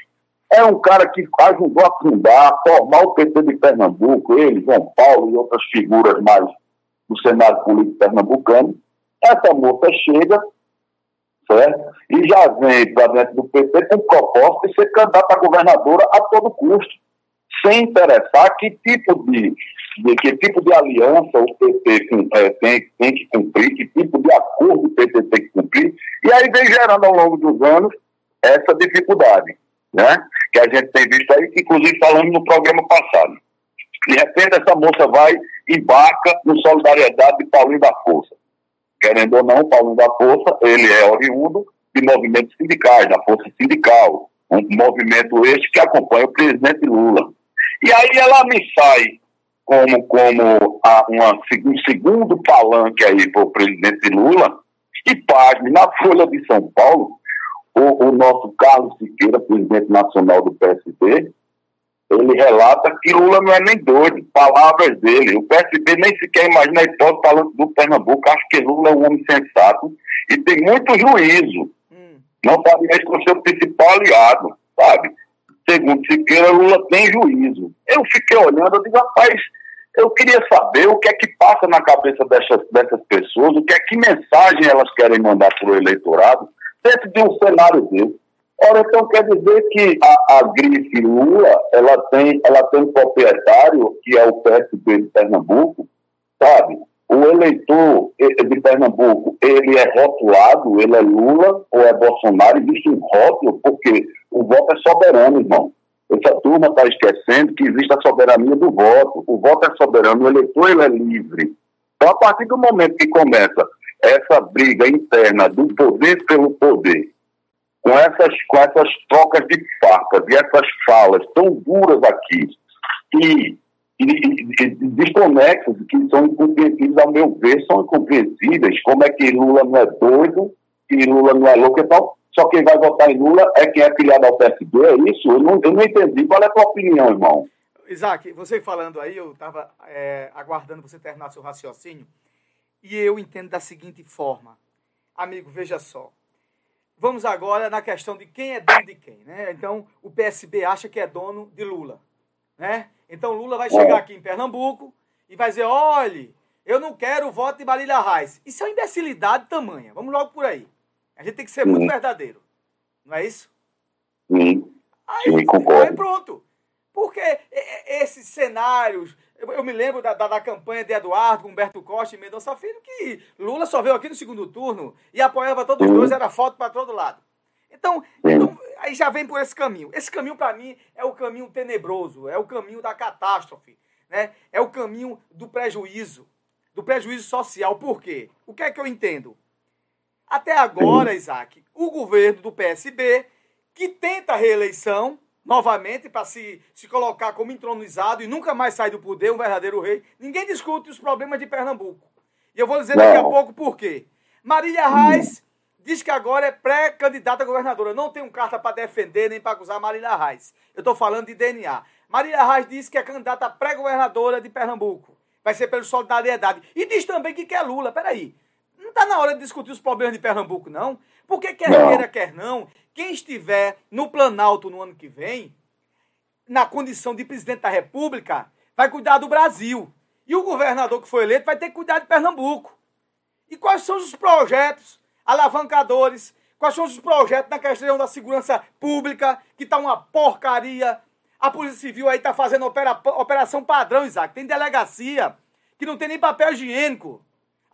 É um cara que ajudou a fundar, a formar o PT de Pernambuco, ele, João Paulo e outras figuras mais do cenário político pernambucano. Essa moça chega, certo? E já vem para dentro do PT com proposta de ser candidata a governadora a todo custo, sem interessar que tipo de, de que tipo de aliança o PT eh, tem, tem que cumprir, que tipo de acordo o PT tem que cumprir, e aí vem gerando ao longo dos anos essa dificuldade, né? Que a gente tem visto aí, inclusive falamos no programa passado. De repente essa moça vai e embarca no Solidariedade de Paulinho da Força querendo ou não, Paulo da Força, ele é oriundo de movimentos sindicais, da Força Sindical, um movimento este que acompanha o presidente Lula. E aí ela me sai como, como a, uma, um segundo palanque aí para o presidente Lula, e pasme, na Folha de São Paulo, o, o nosso Carlos Siqueira, presidente nacional do PSD, ele relata que Lula não é nem doido, palavras dele. O PSB nem sequer imagina a hipótese falando do Pernambuco. Acho que Lula é um homem sensato e tem muito juízo. Hum. Não faria isso com o seu principal aliado, sabe? Segundo Siqueira, Lula tem juízo. Eu fiquei olhando, eu digo, rapaz, eu queria saber o que é que passa na cabeça dessas, dessas pessoas, o que é que mensagem elas querem mandar para o eleitorado dentro de um cenário desse. Ora, então quer dizer que a, a grife Lula, ela tem, ela tem um proprietário, que é o PSB de Pernambuco, sabe? O eleitor de Pernambuco, ele é rotulado, ele é Lula ou é Bolsonaro, existe um rótulo, porque o voto é soberano, irmão. Essa turma está esquecendo que existe a soberania do voto. O voto é soberano, o eleitor ele é livre. Então, a partir do momento que começa essa briga interna do poder pelo poder, com essas, com essas trocas de facas e essas falas tão duras aqui, e, e, e, desconexas, que são incompreensíveis, ao meu ver, são incompreensíveis. Como é que Lula não é doido, que Lula não é louco, então só quem vai votar em Lula é quem é filiado ao PSD, é isso? Eu não, eu não entendi. Qual é a tua opinião, irmão? Isaac, você falando aí, eu estava é, aguardando você terminar seu raciocínio, e eu entendo da seguinte forma. Amigo, veja só. Vamos agora na questão de quem é dono de quem, né? Então, o PSB acha que é dono de Lula, né? Então, Lula vai chegar aqui em Pernambuco e vai dizer, olhe, eu não quero o voto de Marília Reis. Isso é uma imbecilidade tamanha. Vamos logo por aí. A gente tem que ser muito verdadeiro. Não é isso? Sim. Aí. Aí pronto. Porque esses cenários eu, me lembro da, da, da, campanha de Eduardo, Humberto Costa e Mendonça Filho, que Lula só veio aqui no segundo turno e apoiava todos os dois, era foto para todo lado. Então, então, aí já vem por esse caminho. Esse caminho, para mim, é o caminho tenebroso, é o caminho da catástrofe, né? é o caminho do prejuízo, do prejuízo social. Por quê? O que é que eu entendo? Até agora, Isaac, o governo do PSB, que tenta a reeleição, novamente para se, se colocar como entronizado e nunca mais sair do poder, um verdadeiro rei. Ninguém discute os problemas de Pernambuco. E eu vou dizer daqui a pouco por quê. Marília Reis diz que agora é pré-candidata a governadora. não tenho carta para defender nem para acusar Marília Reis. Eu estou falando de DNA. Marília Reis disse que é candidata pré-governadora de Pernambuco. Vai ser pela solidariedade. E diz também que quer Lula. Peraí. Não está na hora de discutir os problemas de Pernambuco, não. Porque quer queira, quer não, quem estiver no Planalto no ano que vem, na condição de presidente da República, vai cuidar do Brasil. E o governador que foi eleito vai ter que cuidar de Pernambuco. E quais são os projetos alavancadores? Quais são os projetos na questão da segurança pública, que está uma porcaria? A Polícia Civil aí está fazendo opera, operação padrão, Isaac. Tem delegacia que não tem nem papel higiênico.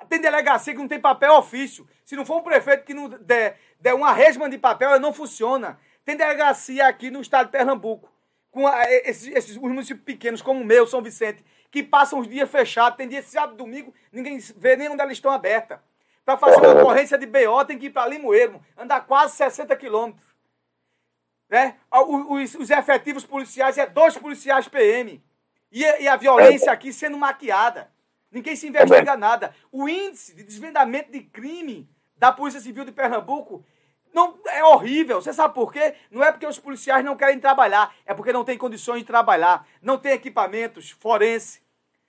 Tem delegacia que não tem papel ofício. Se não for um prefeito que não der, der uma resma de papel, ela não funciona. Tem delegacia aqui no estado de Pernambuco, com a, esses, esses municípios pequenos, como o meu, São Vicente, que passam os dias fechados. Tem dia sábado domingo, ninguém vê nem onde elas estão abertas. Para fazer uma ocorrência de BO, tem que ir para Limoeiro, andar quase 60 quilômetros. Né? Os, os, efetivos policiais é dois policiais PM. E, e a violência aqui sendo maquiada. Ninguém se investiga nada. O índice de desvendamento de crime da Polícia Civil de Pernambuco não é horrível. Você sabe por quê? Não é porque os policiais não querem trabalhar, é porque não tem condições de trabalhar, não tem equipamentos forense,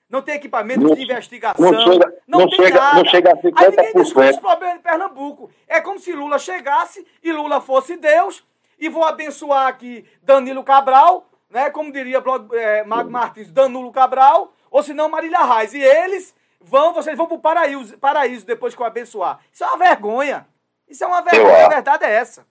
não tem equipamentos não, de investigação, não, chega, não, não tem chega, nada. Não chega a 50%. Aí ninguém discute os problemas de Pernambuco. É como se Lula chegasse e Lula fosse Deus e vou abençoar aqui Danilo Cabral, né? Como diria é, Mago Martins, Danilo Cabral, ou se não Marília Reis. E eles vão, vocês vão para o paraíso, paraíso depois que eu abençoar. Isso é uma vergonha. Isso é uma vergonha, a verdade é essa.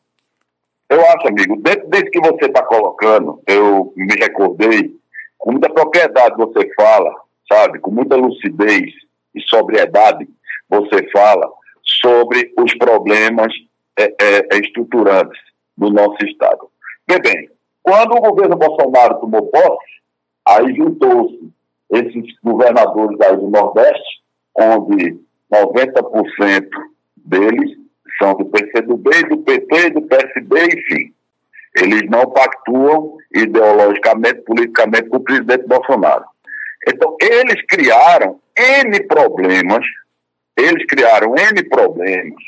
Eu acho, amigo, dentro desse que você está colocando, eu me recordei, com muita propriedade você fala, sabe, com muita lucidez e sobriedade você fala sobre os problemas é, é, estruturantes do nosso Estado. Bem, bem, quando o governo Bolsonaro tomou posse, aí juntou-se esses governadores aí do Nordeste, onde 90% deles são do PCdoB, do PT, do PSB, enfim. Eles não pactuam ideologicamente, politicamente com o presidente Bolsonaro. Então, eles criaram N problemas, eles criaram N problemas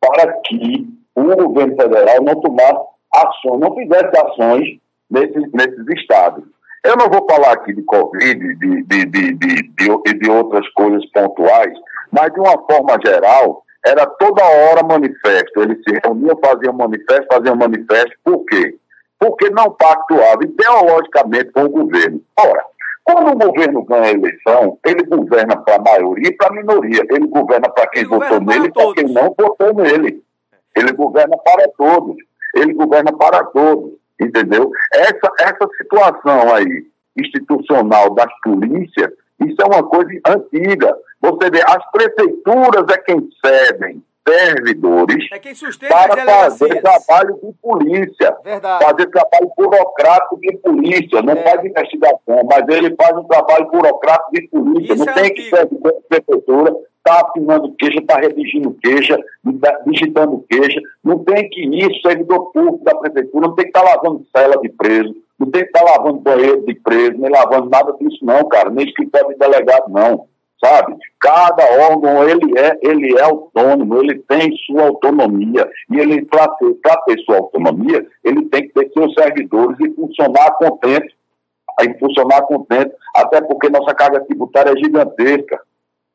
para que o governo federal não tomasse ações, não fizesse ações nesses, nesses estados. Eu não vou falar aqui de Covid, de, de, de, de, outras coisas pontuais, mas de uma forma geral, era toda hora manifesto. Eles se reuniam, faziam manifesto, faziam manifesto. Por quê? Porque não pactuava ideologicamente com o governo. Ora, quando o governo ganha a eleição, ele governa para a maioria e para a minoria. Ele governa para quem ele votou nele e para quem não votou nele. Ele governa para todos. Ele governa para todos. Entendeu? Essa, essa situação aí, institucional das polícias, isso é uma coisa antiga. Você vê, as prefeituras é quem cedem servidores é quem para fazer trabalho de polícia, Verdade. fazer trabalho burocrático de polícia, não é. faz investigação, mas ele faz um trabalho burocrático de polícia, Isso não é tem antigo. que ser de prefeitura, está assinando queixa, está redigindo queixa, tá digitando queixa, não tem que ir servidor público da prefeitura, não tem que estar tá lavando cela de preso, não tem que estar tá lavando banheiro de preso, nem lavando nada disso não, cara, nem escritório de delegado não sabe? Cada órgão ele é, ele é autônomo, ele tem sua autonomia e ele para ter, sua autonomia ele tem que ter seus servidores e funcionar contente, e funcionar contente, até porque nossa carga tributária é gigantesca,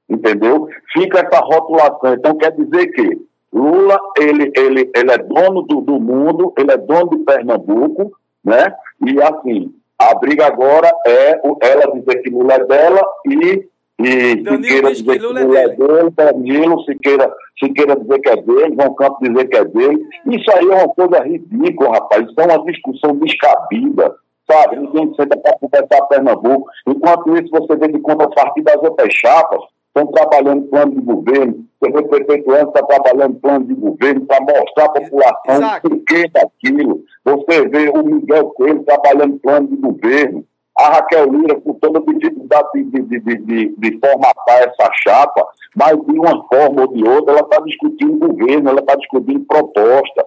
entendeu? Fica essa rotulação, então quer dizer que Lula ele ele ele é dono do, do mundo, ele é dono de Pernambuco, né? E assim a briga agora é ela dizer que Lula é dela e e Danilo Siqueira dizer que Lula é, é dele, Danilo, Siqueira, Siqueira dizer que é dele, João Campos dizer que é dele. Isso aí é uma coisa ridícula, rapaz. Isso é uma discussão descabida, sabe? Ninguém senta para conversar Pernambuco. Enquanto isso, você vê que partir das outras chapas estão trabalhando plano de governo, o prefeito Antes está trabalhando plano de governo para mostrar à população o que daquilo. Você vê o Miguel Coelho trabalhando plano de governo a Raquel Lira, com toda a dificuldade de, de, de, de, de formatar essa chapa, mas de uma forma ou de outra, ela está discutindo governo, ela está discutindo proposta.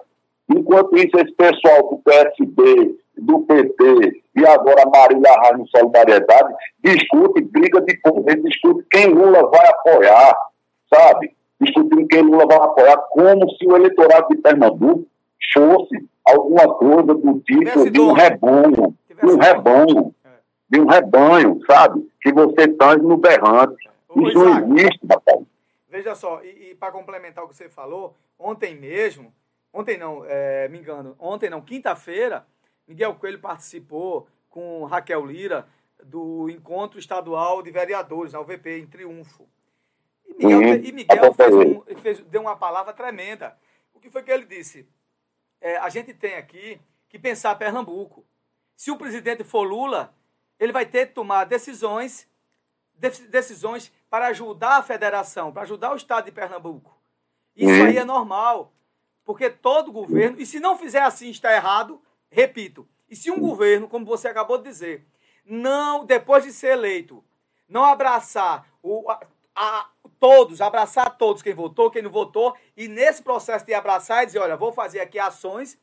Enquanto isso, esse pessoal do PSB, do PT e agora a Marília Arraes no Solidariedade discute briga de poder, discute quem Lula vai apoiar, sabe? Discutindo quem Lula vai apoiar, como se o eleitorado de Pernambuco fosse alguma coisa do tipo de um rebanho, um rebanho de um rebanho, sabe? Que você tange no berrante. Isso não existe, rapaz. Veja só, e, e para complementar o que você falou, ontem mesmo, ontem não, é, me engano, ontem não, quinta-feira, Miguel Coelho participou com Raquel Lira do encontro estadual de vereadores, na UVP, em Triunfo. E Miguel, uhum. e Miguel fez um, fez, deu uma palavra tremenda. O que foi que ele disse? É, a gente tem aqui que pensar Pernambuco. Se o presidente for Lula, ele vai ter que tomar decisões, decisões para ajudar a federação, para ajudar o estado de Pernambuco. Isso uhum. aí é normal, porque todo governo, e se não fizer assim está errado, repito, e se um governo, como você acabou de dizer, não, depois de ser eleito, não abraçar o, a, a, todos, abraçar todos, quem votou, quem não votou, e nesse processo de abraçar e dizer, olha, vou fazer aqui ações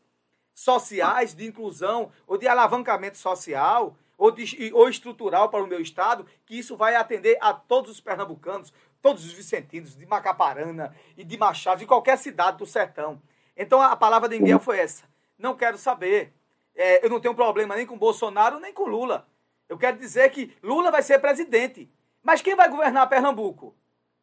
sociais de inclusão ou de alavancamento social, ou, de, ou estrutural para o meu estado, que isso vai atender a todos os pernambucanos, todos os vicentinos, de Macaparana e de Machado, de qualquer cidade do sertão. Então a palavra de Miguel foi essa. Não quero saber. É, eu não tenho problema nem com Bolsonaro, nem com Lula. Eu quero dizer que Lula vai ser presidente. Mas quem vai governar Pernambuco?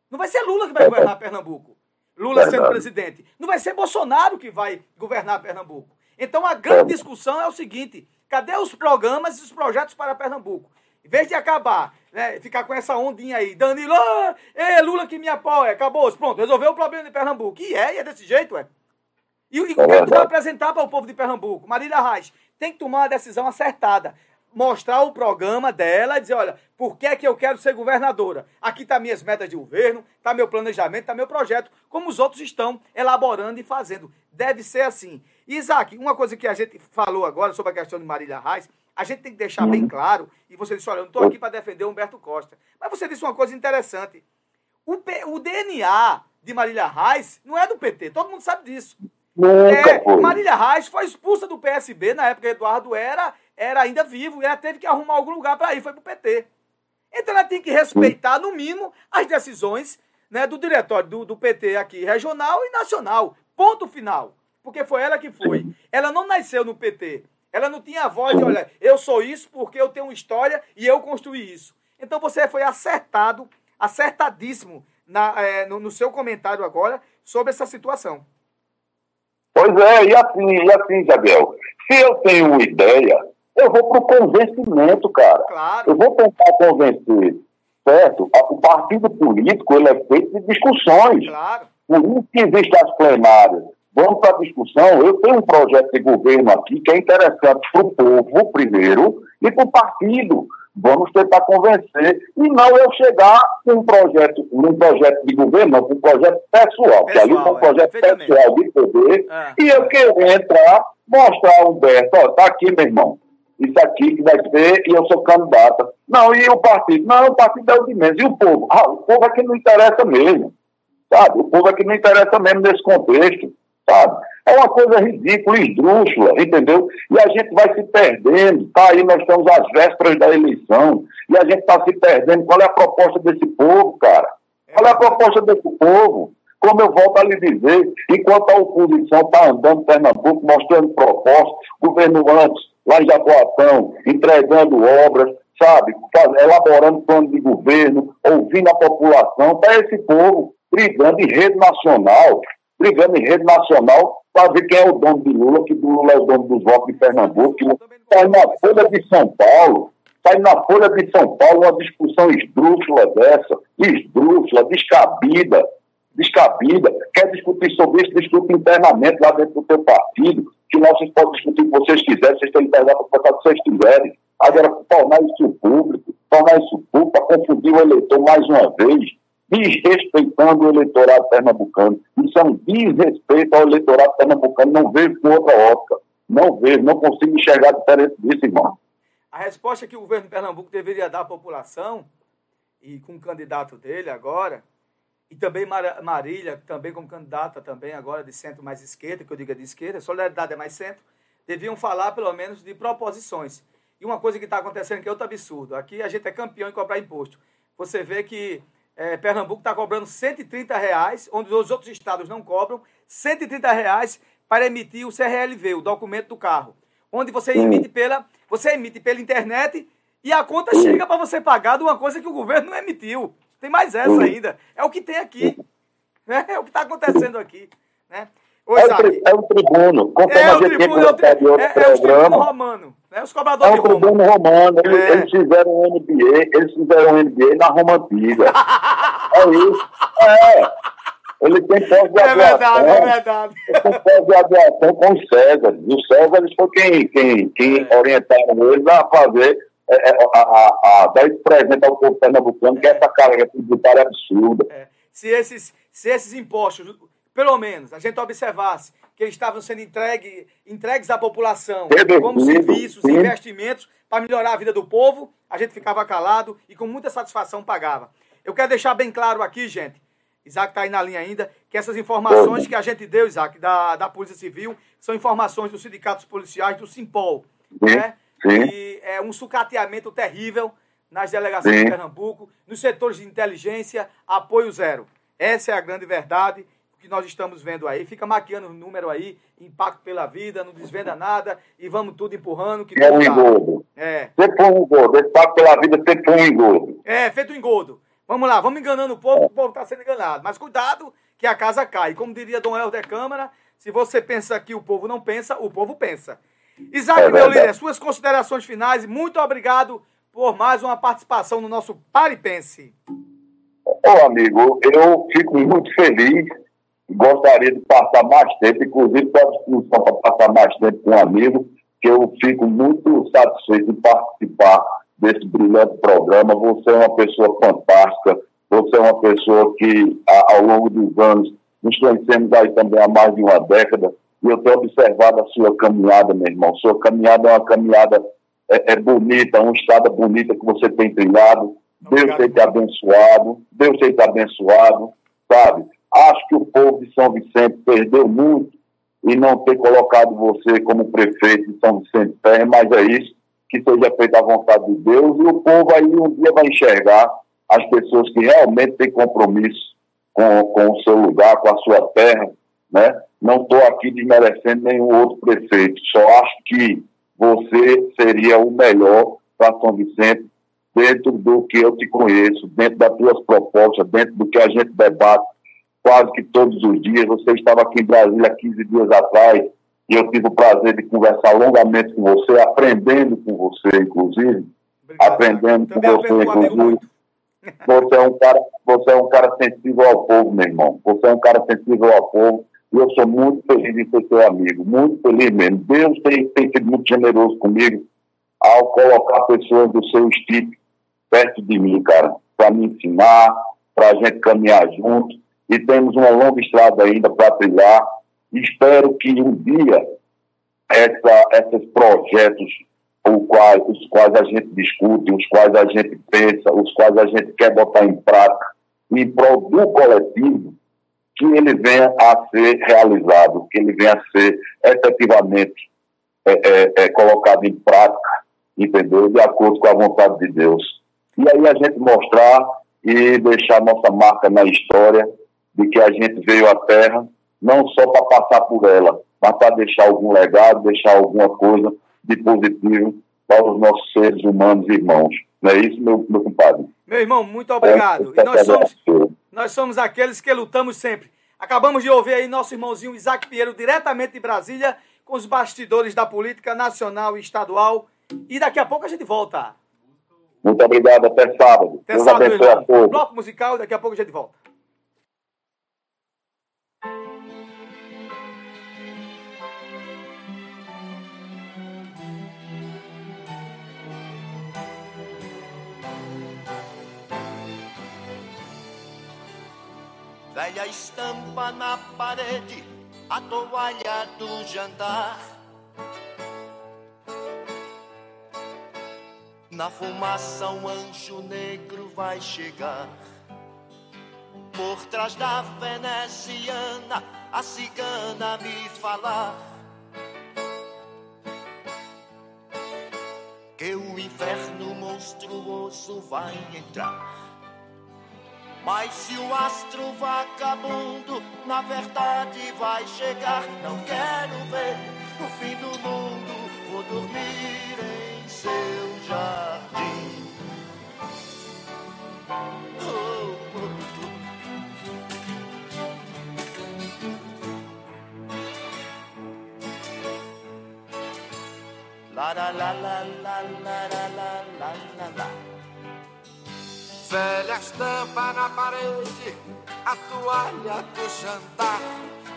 Não vai ser Lula que vai governar Pernambuco. Lula sendo presidente. Não vai ser Bolsonaro que vai governar Pernambuco. Então a grande discussão é o seguinte: Cadê os programas e os projetos para Pernambuco? Em vez de acabar, né, ficar com essa ondinha aí, Danilo, ah, é Lula que me apoia, acabou, pronto, resolveu o problema de Pernambuco. E é, e é desse jeito, é. E, e o que é tu vai apresentar para o povo de Pernambuco? Marília Reis tem que tomar uma decisão acertada. Mostrar o programa dela e dizer, olha, por que é que eu quero ser governadora? Aqui está minhas metas de governo, está meu planejamento, está meu projeto, como os outros estão elaborando e fazendo. Deve ser assim. Isaac, uma coisa que a gente falou agora sobre a questão de Marília Reis, a gente tem que deixar bem claro, e você disse, olha, eu não estou aqui para defender Humberto Costa. Mas você disse uma coisa interessante. O, P, o DNA de Marília Reis não é do PT, todo mundo sabe disso. É, Marília Reis foi expulsa do PSB na época que Eduardo era, era ainda vivo e ela teve que arrumar algum lugar para ir, foi para o PT. Então ela tem que respeitar, no mínimo, as decisões né, do diretório do, do PT aqui, regional e nacional. Ponto final porque foi ela que foi. Ela não nasceu no PT. Ela não tinha a voz de, olha, eu sou isso porque eu tenho uma história e eu construí isso. Então você foi acertado, acertadíssimo na, é, no, no, seu comentário agora sobre essa situação. Pois é, e assim, e assim, Isabel, se eu tenho uma ideia, eu vou para o convencimento, cara. Claro. Eu vou tentar convencer, certo? O partido político ele é feito de discussões. Claro. Por isso que existem as plenárias. Vamos para a discussão. Eu tenho um projeto de governo aqui que é interessante para o povo, primeiro, e para o partido. Vamos tentar convencer. E não eu chegar com um projeto, num projeto de governo, não, com um projeto pessoal. que ali é um projeto é, pessoal de poder. É, e eu quero entrar, mostrar, Humberto, ó, tá aqui, meu irmão. Isso aqui que vai ser, e eu sou candidata. Não, e o partido? Não, o partido é o de menos. E o povo? Ah, o povo é que não interessa mesmo. Sabe? O povo é que não interessa mesmo nesse contexto sabe? É uma coisa ridícula, esdrúxula, entendeu? E a gente vai se perdendo. Tá aí, nós estamos às vésperas da eleição, e a gente está se perdendo. Qual é a proposta desse povo, cara? Qual é a proposta desse povo? Como eu volto a lhe dizer, enquanto a oposição está andando em Pernambuco, mostrando propostas, governo antes, lá em Jaboatão, entregando obras, sabe, elaborando plano de governo, ouvindo a população, está esse povo brigando em rede nacional, brigando em rede nacional para ver quem é o dono de Lula, que Lula é o dono dos votos de Pernambuco, que sai na Folha de São Paulo, sai na Folha de São Paulo uma discussão esdrúxula dessa, esdrúxula, descabida, descabida, quer discutir sobre isso, discute internamente lá dentro do seu partido, que nós vocês podem discutir o que vocês quiserem, vocês têm liberdade para fazer o que vocês quiserem. Agora, tornar isso público, tornar isso público para confundir o eleitor mais uma vez, desrespeitando o eleitorado pernambucano. Isso é um desrespeito ao eleitorado pernambucano. Não vejo com outra ótica. Não vejo, não consigo enxergar diferente disso, irmão. A resposta que o governo de Pernambuco deveria dar à população, e com o candidato dele agora, e também Marília, também como candidata também agora de centro mais esquerda, que eu digo é de esquerda, solidariedade é mais centro, deviam falar pelo menos de proposições. E uma coisa que está acontecendo que é outro absurdo. Aqui a gente é campeão em cobrar imposto. Você vê que é, Pernambuco está cobrando 130 reais, onde os outros estados não cobram, 130 reais para emitir o CRLV, o documento do carro. Onde você emite pela, você emite pela internet e a conta chega para você pagar de uma coisa que o governo não emitiu. Tem mais essa ainda. É o que tem aqui. Né? (laughs) É o que está acontecendo aqui. Né? Ô, é, o tri, é o tribuno. É o tribuno, é o, tri, é, é o tribuno romano. Né? Os cobradores é o tribuno romano. Eles, é. eles fizeram um NBA, eles fizeram um NBA na Roma Antiga. (laughs) é isso. É. Ele tem pós-graduação. É verdade, é verdade. Ele tem pós-graduação com os César. E os César foi quem, quem, quem é. orientaram eles a fazer, é, é, a, a, a, dar esse presente ao povo pernambucano, que é essa carga tributária absurda. É. Se, esses, se esses impostos pelo menos, a gente observasse que eles estavam sendo entregue, entregues à população como serviços, sim. investimentos para melhorar a vida do povo, a gente ficava calado e com muita satisfação pagava. Eu quero deixar bem claro aqui, gente, Isaac está aí na linha ainda, que essas informações que a gente deu, Isaac, da, da Polícia Civil, são informações dos sindicatos policiais, do Simpol. Sim, né? sim. E é um sucateamento terrível nas delegacias sim. de Pernambuco, nos setores de inteligência, apoio zero. Essa é a grande verdade que nós estamos vendo aí, fica maquiando o número aí, impacto pela vida, não desvenda nada e vamos tudo empurrando. Que é um engodo. É. Sempre foi um engodo. Esse impacto pela vida sempre foi um engodo. É, feito um engodo. Vamos lá, vamos enganando o povo, é. o povo está sendo enganado. Mas cuidado que a casa cai. Como diria Dom Helder Câmara, se você pensa que o povo não pensa, o povo pensa. Isaac, é meu líder, suas considerações finais. Muito obrigado por mais uma participação no nosso Pare Pense. Ô, amigo, eu fico muito feliz gostaria de passar mais tempo, inclusive estou à disposição para passar mais tempo com um amigo, que eu fico muito satisfeito de participar desse brilhante programa. Você é uma pessoa fantástica, você é uma pessoa que, ao longo dos anos, nos conhecemos aí também há mais de uma década, e eu tenho observado a sua caminhada, meu irmão. Sua caminhada é uma caminhada é, é bonita, uma estrada bonita que você tem trilhado. Deus tem te abençoado, Deus tem te abençoado, sabe? Acho que o povo de São Vicente perdeu muito em não ter colocado você como prefeito de São Vicente Terra, mas é isso, que seja feita a vontade de Deus e o povo aí um dia vai enxergar as pessoas que realmente têm compromisso com, com o seu lugar, com a sua terra, né? Não estou aqui desmerecendo nenhum outro prefeito, só acho que você seria o melhor para São Vicente dentro do que eu te conheço, dentro das tuas propostas, dentro do que a gente debate quase que todos os dias. Você estava aqui em Brasília 15 dias atrás e eu tive o prazer de conversar longamente com você, aprendendo com você, inclusive. Obrigado, aprendendo com você, inclusive. Você é, um cara, você é um cara sensível ao povo, meu irmão. Você é um cara sensível ao povo. E eu sou muito feliz de ser seu amigo. Muito feliz mesmo. Deus tem, tem sido muito generoso comigo ao colocar pessoas do seu estilo perto de mim, cara, para me ensinar, para a gente caminhar junto. E temos uma longa estrada ainda para trilhar. Espero que um dia essa, esses projetos os quais, a gente discute, os quais a gente pensa, os quais a gente quer botar em prática, em prol do coletivo, que ele venha a ser realizado, que ele venha a ser efetivamente é, é, é, colocado em prática, entendeu? De acordo com a vontade de Deus. E aí a gente mostrar e deixar nossa marca na história de que a gente veio à Terra não só para passar por ela, mas para deixar algum legado, deixar alguma coisa de positivo para os nossos seres humanos e irmãos. Não é isso, meu, meu compadre? Meu irmão, muito obrigado. É, e nós somos, nós somos aqueles que lutamos sempre. Acabamos de ouvir aí nosso irmãozinho Isaac Pinheiro, diretamente de Brasília, com os bastidores da política nacional e estadual. E daqui a pouco a gente volta. Muito obrigado, até sábado. Até Deus sábado, abençoe a todos. Bloco musical, daqui a pouco a gente volta. Velha estampa na parede, a toalha do jantar. Na fumaça um anjo negro vai chegar. Por trás da veneziana, a cigana me falar. Que o inferno monstruoso vai entrar. Mas se o astro vagabundo na verdade vai chegar, não quero ver o fim do mundo, vou dormir em seu jardim. Oh, oh, oh. La la la la la la la la la. Velha estampa na parede, a toalha do jantar.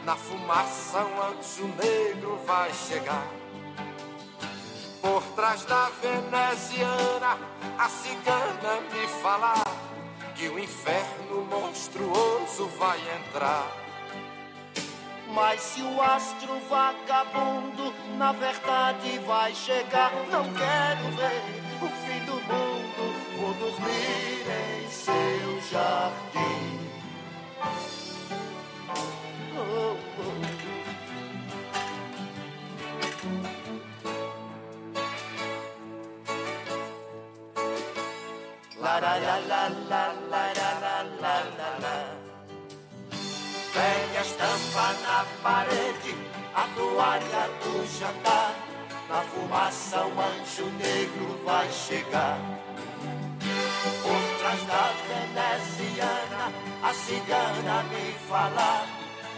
Na fumaça um anjo negro vai chegar. Por trás da veneziana, a cigana me falar que o inferno monstruoso vai entrar. Mas se o astro vagabundo na verdade vai chegar, não quero ver o fim do mundo, dormir em seu jardim. Oh, oh. La la la la la la la la la la Velha estampa na parede, a toalha do jantar. Na fumaça um anjo negro vai chegar. Por trás da veneziana, a cigana me falar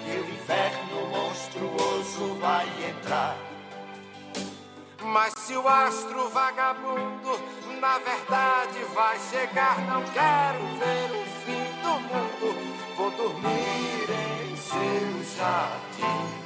que o inferno monstruoso vai entrar. Mas se o astro vagabundo na verdade vai chegar, não quero ver o fim do mundo. Vou dormir em seu jardim.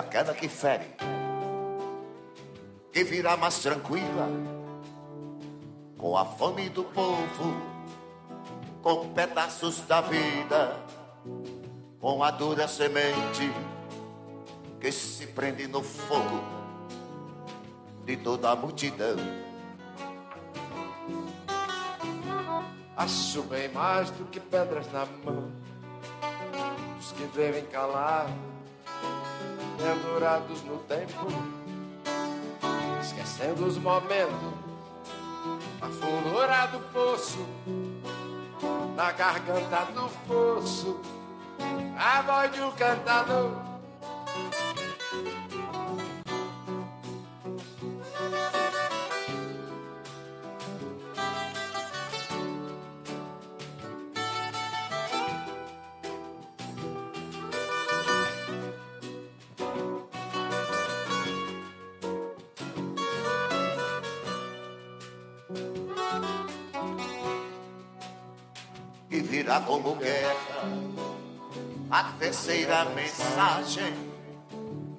aquela que fere, que virá mais tranquila, com a fome do povo, com pedaços da vida, com a dura semente que se prende no fogo de toda a multidão. Acho bem mais do que pedras na mão Os que devem calar Pendurados no tempo Esquecendo os momentos A fundura do poço Na garganta do poço A voz de um cantador virá como guerra a terceira mensagem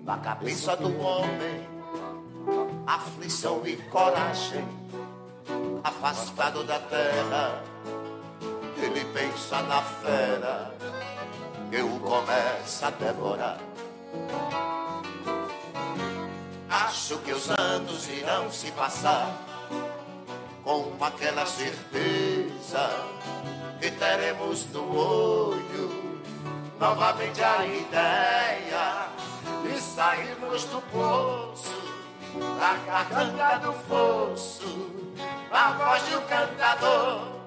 na cabeça do homem, aflição e coragem, afastado da terra, ele pensa na fera que o começa a devorar. Acho que os anos irão se passar com aquela certeza que teremos no olho novamente a ideia de sairmos do poço, da garganta do fosso, a voz um cantador.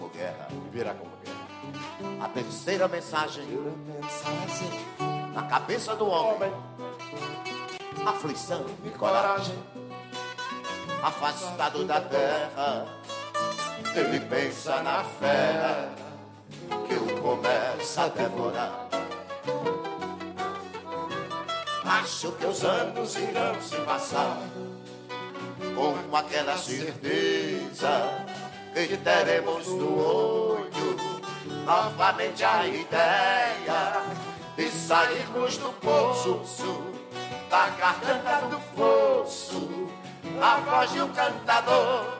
Como guerra. Virá como guerra. A terceira mensagem na cabeça do homem. Aflição e coragem. Afastado da terra, ele pensa na fera que o começa a devorar. Acho que os anos irão se passar com aquela certeza que teremos no olho novamente a ideia de sairmos do poço, da garganta do fosso, a voz de um cantador.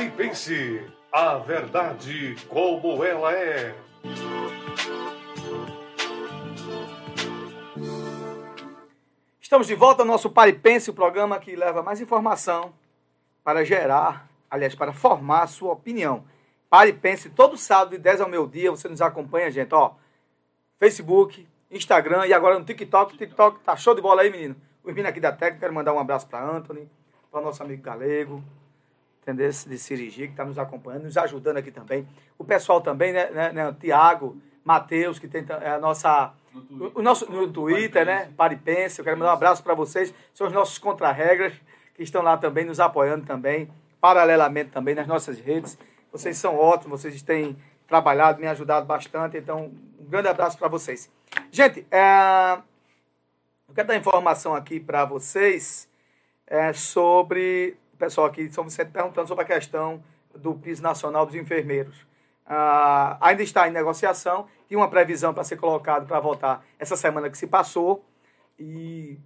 Pare e Pense. A verdade como ela é. Estamos de volta ao nosso Pare e Pense, o programa que leva mais informação para gerar, aliás, para formar a sua opinião. Pare e Pense, todo sábado de 10 ao meio-dia, você nos acompanha, gente, ó. Facebook, Instagram e agora no TikTok. TikTok tá show de bola aí, menino. O menino aqui da técnica, quero mandar um abraço para Anthony, para nosso amigo Galego, entendeu? De Sirigi, que está nos acompanhando, nos ajudando aqui também. O pessoal também, né? né, né Tiago, Matheus, que tem é a nossa. O, o nosso no Twitter, né? Paripense. Eu quero mandar um abraço para vocês. São os nossos contra-regras que estão lá também, nos apoiando também, paralelamente também nas nossas redes. Vocês são ótimos, vocês têm trabalhado, me ajudado bastante. Então, um grande abraço para vocês. Gente, é, eu quero dar informação aqui para vocês é, sobre. Pessoal aqui de São Vicente perguntando sobre a questão do piso nacional dos enfermeiros. Ah, ainda está em negociação, tinha uma previsão para ser colocado para votar essa semana que se passou e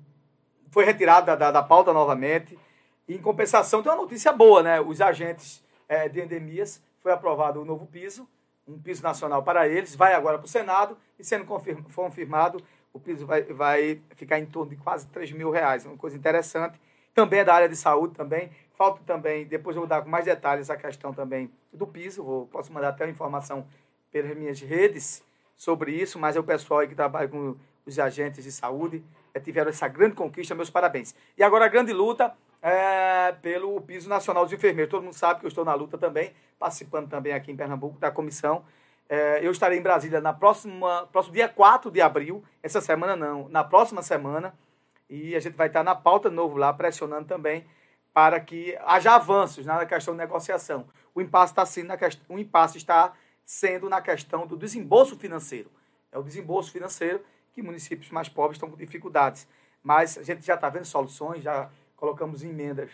foi retirada da, da pauta novamente. E, em compensação, tem uma notícia boa, né? Os agentes eh, de endemias foi aprovado o novo piso, um piso nacional para eles, vai agora para o Senado e sendo confirma, confirmado, o piso vai, vai ficar em torno de quase 3 mil reais, uma coisa interessante. Também é da área de saúde também. Falta também, depois eu vou dar com mais detalhes a questão também do piso, vou, posso mandar até informação pelas minhas redes sobre isso, mas é o pessoal que trabalha com os agentes de saúde eh, tiveram essa grande conquista, meus parabéns. E agora a grande luta é, pelo piso nacional dos enfermeiros. Todo mundo sabe que eu estou na luta também, participando também aqui em Pernambuco da comissão. É, eu estarei em Brasília na próxima, próximo dia 4 de abril, essa semana não, na próxima semana, e a gente vai estar na pauta novo lá, pressionando também para que haja avanços na questão de negociação. O impasse está sendo na questão, o impasse está sendo na questão do desembolso financeiro. É o desembolso financeiro que municípios mais pobres estão com dificuldades. Mas a gente já está vendo soluções, já colocamos emendas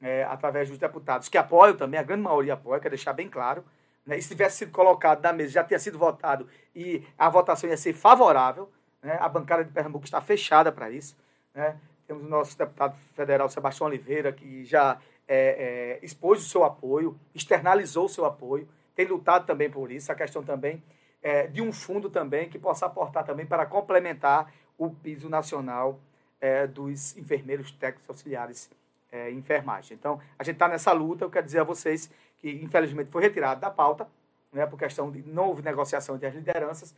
é, através dos deputados que apoiam também, a grande maioria apoia, quero deixar bem claro. Né? E se tivesse sido colocado na mesa, já tinha sido votado e a votação ia ser favorável. Né? A bancada de Pernambuco está fechada para isso. Né? Temos o nosso deputado federal, Sebastião Oliveira, que já é, é, expôs o seu apoio, externalizou o seu apoio, tem lutado também por isso, a questão também é, de um fundo também que possa aportar também para complementar o piso nacional é, dos enfermeiros técnicos auxiliares é, em enfermagem. Então, a gente está nessa luta, eu quero dizer a vocês que, infelizmente, foi retirado da pauta, né, por questão de não houve negociação entre as lideranças,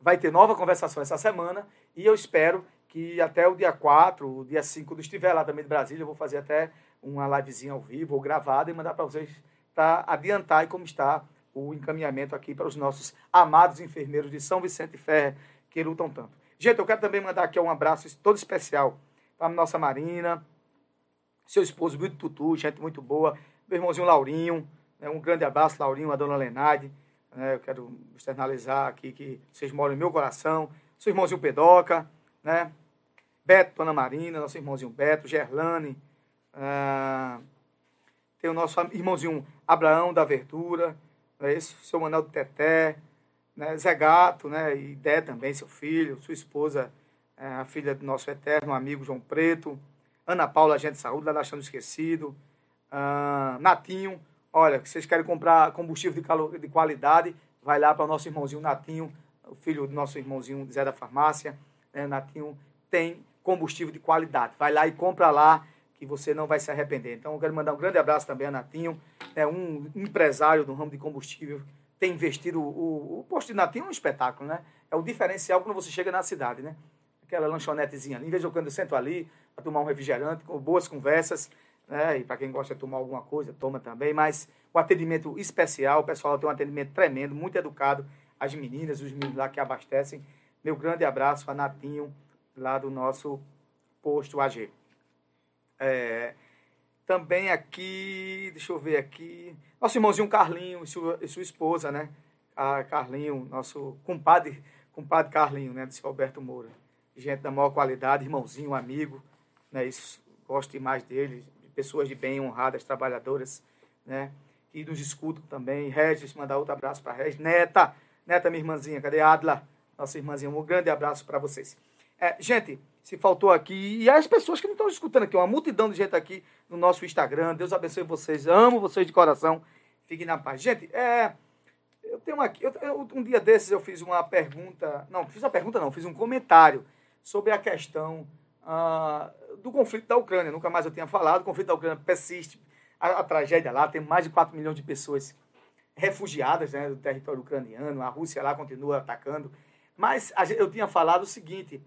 vai ter nova conversação essa semana e eu espero que até o dia 4, o dia 5, quando estiver lá também de Brasília, eu vou fazer até uma livezinha ao vivo ou gravada e mandar para vocês para adiantar como está o encaminhamento aqui para os nossos amados enfermeiros de São Vicente Ferre que lutam tanto. Gente, eu quero também mandar aqui um abraço todo especial para a nossa Marina, seu esposo Guido Tutu, gente muito boa, meu irmãozinho Laurinho, né, um grande abraço, Laurinho, a dona Lenade, né, eu quero externalizar aqui que vocês moram no meu coração, seu irmãozinho Pedoca, né, Beto, Dona Marina, nosso irmãozinho Beto, Gerlane, ah, tem o nosso irmãozinho Abraão da Verdura, né, esse, seu Manuel do Teté, né, Zé Gato, né, e Dé também, seu filho, sua esposa, é, a filha do nosso eterno amigo João Preto, Ana Paula, agente de saúde, lá Achando Esquecido, ah, Natinho, olha, que vocês querem comprar combustível de, calor, de qualidade, vai lá para o nosso irmãozinho Natinho, o filho do nosso irmãozinho Zé da Farmácia, né, Natinho tem combustível de qualidade. Vai lá e compra lá, que você não vai se arrepender. Então, eu quero mandar um grande abraço também a Natinho, é um empresário do ramo de combustível, tem investido. O, o posto de Natinho é um espetáculo, né? É o diferencial quando você chega na cidade, né? Aquela lanchonetezinha ali, em vez de quando eu sento ali para tomar um refrigerante, com boas conversas, né? E para quem gosta de tomar alguma coisa, toma também. Mas o atendimento especial, o pessoal tem um atendimento tremendo, muito educado. As meninas, os meninos lá que abastecem. Meu grande abraço a Natinho, lá do nosso posto AG. É, também aqui, deixa eu ver aqui, nosso irmãozinho Carlinho e sua, e sua esposa, né? A Carlinho, nosso compadre, compadre Carlinho, né? Desse Roberto Moura. Gente da maior qualidade, irmãozinho, amigo, né? Isso, gosto demais dele, de pessoas de bem, honradas, trabalhadoras, né? E nos escutam também. Regis, mandar outro abraço para Regis. Neta, Neta, minha irmãzinha, cadê Adla? Nossa irmãzinha, um grande abraço para vocês. É, gente, se faltou aqui, e as pessoas que não estão escutando aqui, uma multidão de gente aqui no nosso Instagram, Deus abençoe vocês, amo vocês de coração, fiquem na paz. Gente, é, eu tenho aqui, eu, eu, um dia desses eu fiz uma pergunta, não, fiz uma pergunta não, fiz um comentário sobre a questão ah, do conflito da Ucrânia, nunca mais eu tinha falado, o conflito da Ucrânia persiste, a, a tragédia lá, tem mais de 4 milhões de pessoas refugiadas né, do território ucraniano, a Rússia lá continua atacando, mas eu tinha falado o seguinte,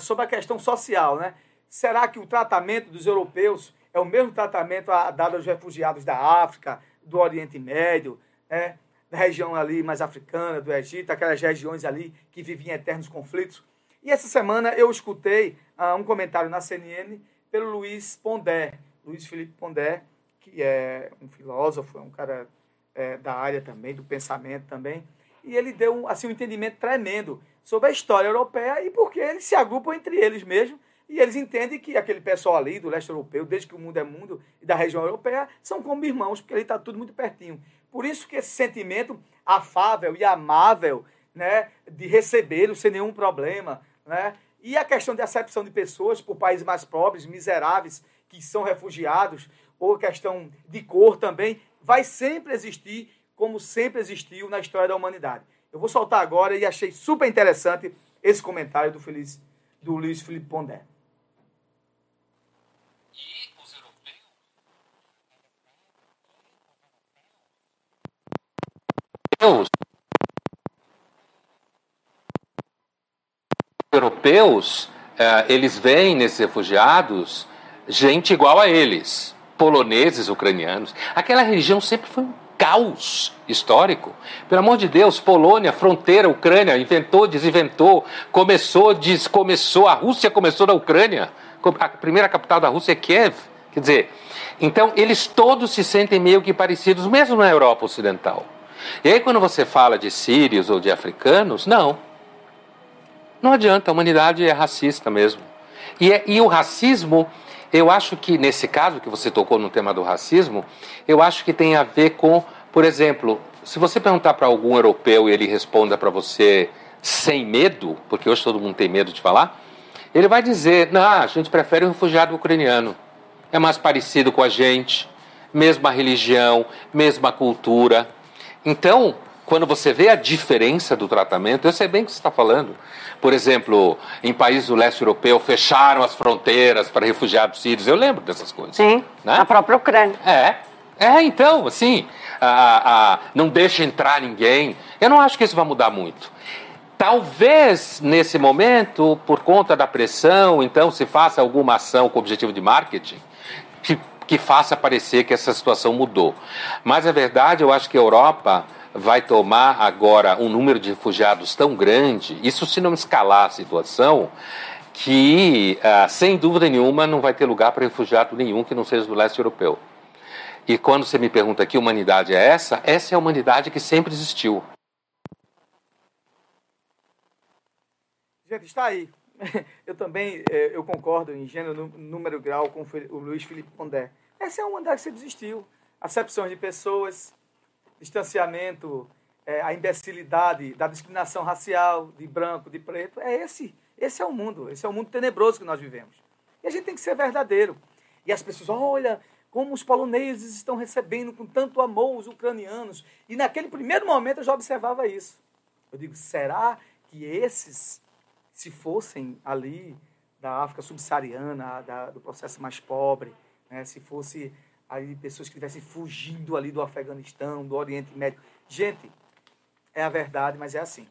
sobre a questão social, né? Será que o tratamento dos europeus é o mesmo tratamento dado aos refugiados da África, do Oriente Médio, né? da região ali mais africana, do Egito, aquelas regiões ali que viviam eternos conflitos? E essa semana eu escutei uh, um comentário na CNN pelo Luiz Pondé, Luiz Felipe Pondé, que é um filósofo, é um cara é, da área também, do pensamento também, e ele deu assim, um entendimento tremendo sobre a história europeia e porque eles se agrupam entre eles mesmos e eles entendem que aquele pessoal ali do leste europeu, desde que o mundo é mundo e da região europeia, são como irmãos, porque ali está tudo muito pertinho. Por isso que esse sentimento afável e amável, né, de recebê-los sem nenhum problema, né, e a questão de acepção de pessoas por países mais pobres, miseráveis, que são refugiados, ou questão de cor também, vai sempre existir como sempre existiu na história da humanidade. Eu vou soltar agora e achei super interessante esse comentário do, Feliz, do Luiz Felipe Pondé. Os europeus, eh, eles veem nesses refugiados gente igual a eles, poloneses, ucranianos. Aquela região sempre foi um caos histórico. Pelo amor de Deus, Polônia, fronteira, Ucrânia, inventou, desinventou, começou, descomeçou, a Rússia começou na Ucrânia. A primeira capital da Rússia é Kiev. Quer dizer, então eles todos se sentem meio que parecidos, mesmo na Europa Ocidental. E aí, quando você fala de sírios ou de africanos, não. Não adianta, a humanidade é racista mesmo. E, é, e o racismo eu acho que nesse caso que você tocou no tema do racismo, eu acho que tem a ver com, por exemplo, se você perguntar para algum europeu e ele responda para você sem medo, porque hoje todo mundo tem medo de falar, ele vai dizer: não, a gente prefere o refugiado ucraniano. É mais parecido com a gente, mesma religião, mesma cultura. Então, quando você vê a diferença do tratamento, eu sei bem o que você está falando. Por exemplo, em países do leste europeu, fecharam as fronteiras para refugiados sírios. Eu lembro dessas coisas. Sim, né? a própria Ucrânia. É, é então, assim, a, a, não deixa entrar ninguém. Eu não acho que isso vai mudar muito. Talvez nesse momento, por conta da pressão, então se faça alguma ação com objetivo de marketing que, que faça parecer que essa situação mudou. Mas a verdade, eu acho que a Europa vai tomar agora um número de refugiados tão grande, isso se não escalar a situação, que ah, sem dúvida nenhuma não vai ter lugar para refugiado nenhum que não seja do leste europeu. E quando você me pergunta que humanidade é essa, essa é a humanidade que sempre existiu. Gente, está aí. (laughs) Eu também eh, eu concordo em gênero, número grau com o Luiz Felipe Pondé. Essa é a humanidade que sempre existiu. Acepção de pessoas, distanciamento, é, a imbecilidade da discriminação racial, de branco, de preto. É esse, esse é o mundo, esse é o mundo tenebroso que nós vivemos. E a gente tem que ser verdadeiro. E as pessoas, olha, como os poloneses estão recebendo com tanto amor os ucranianos. E naquele primeiro momento eu já observava isso. Eu digo, será que esses se fossem ali da África subsaariana, da, do processo mais pobre, né, se fosse aí pessoas que estivessem fugindo ali do Afeganistão, do Oriente Médio. Gente, é a verdade, mas é assim.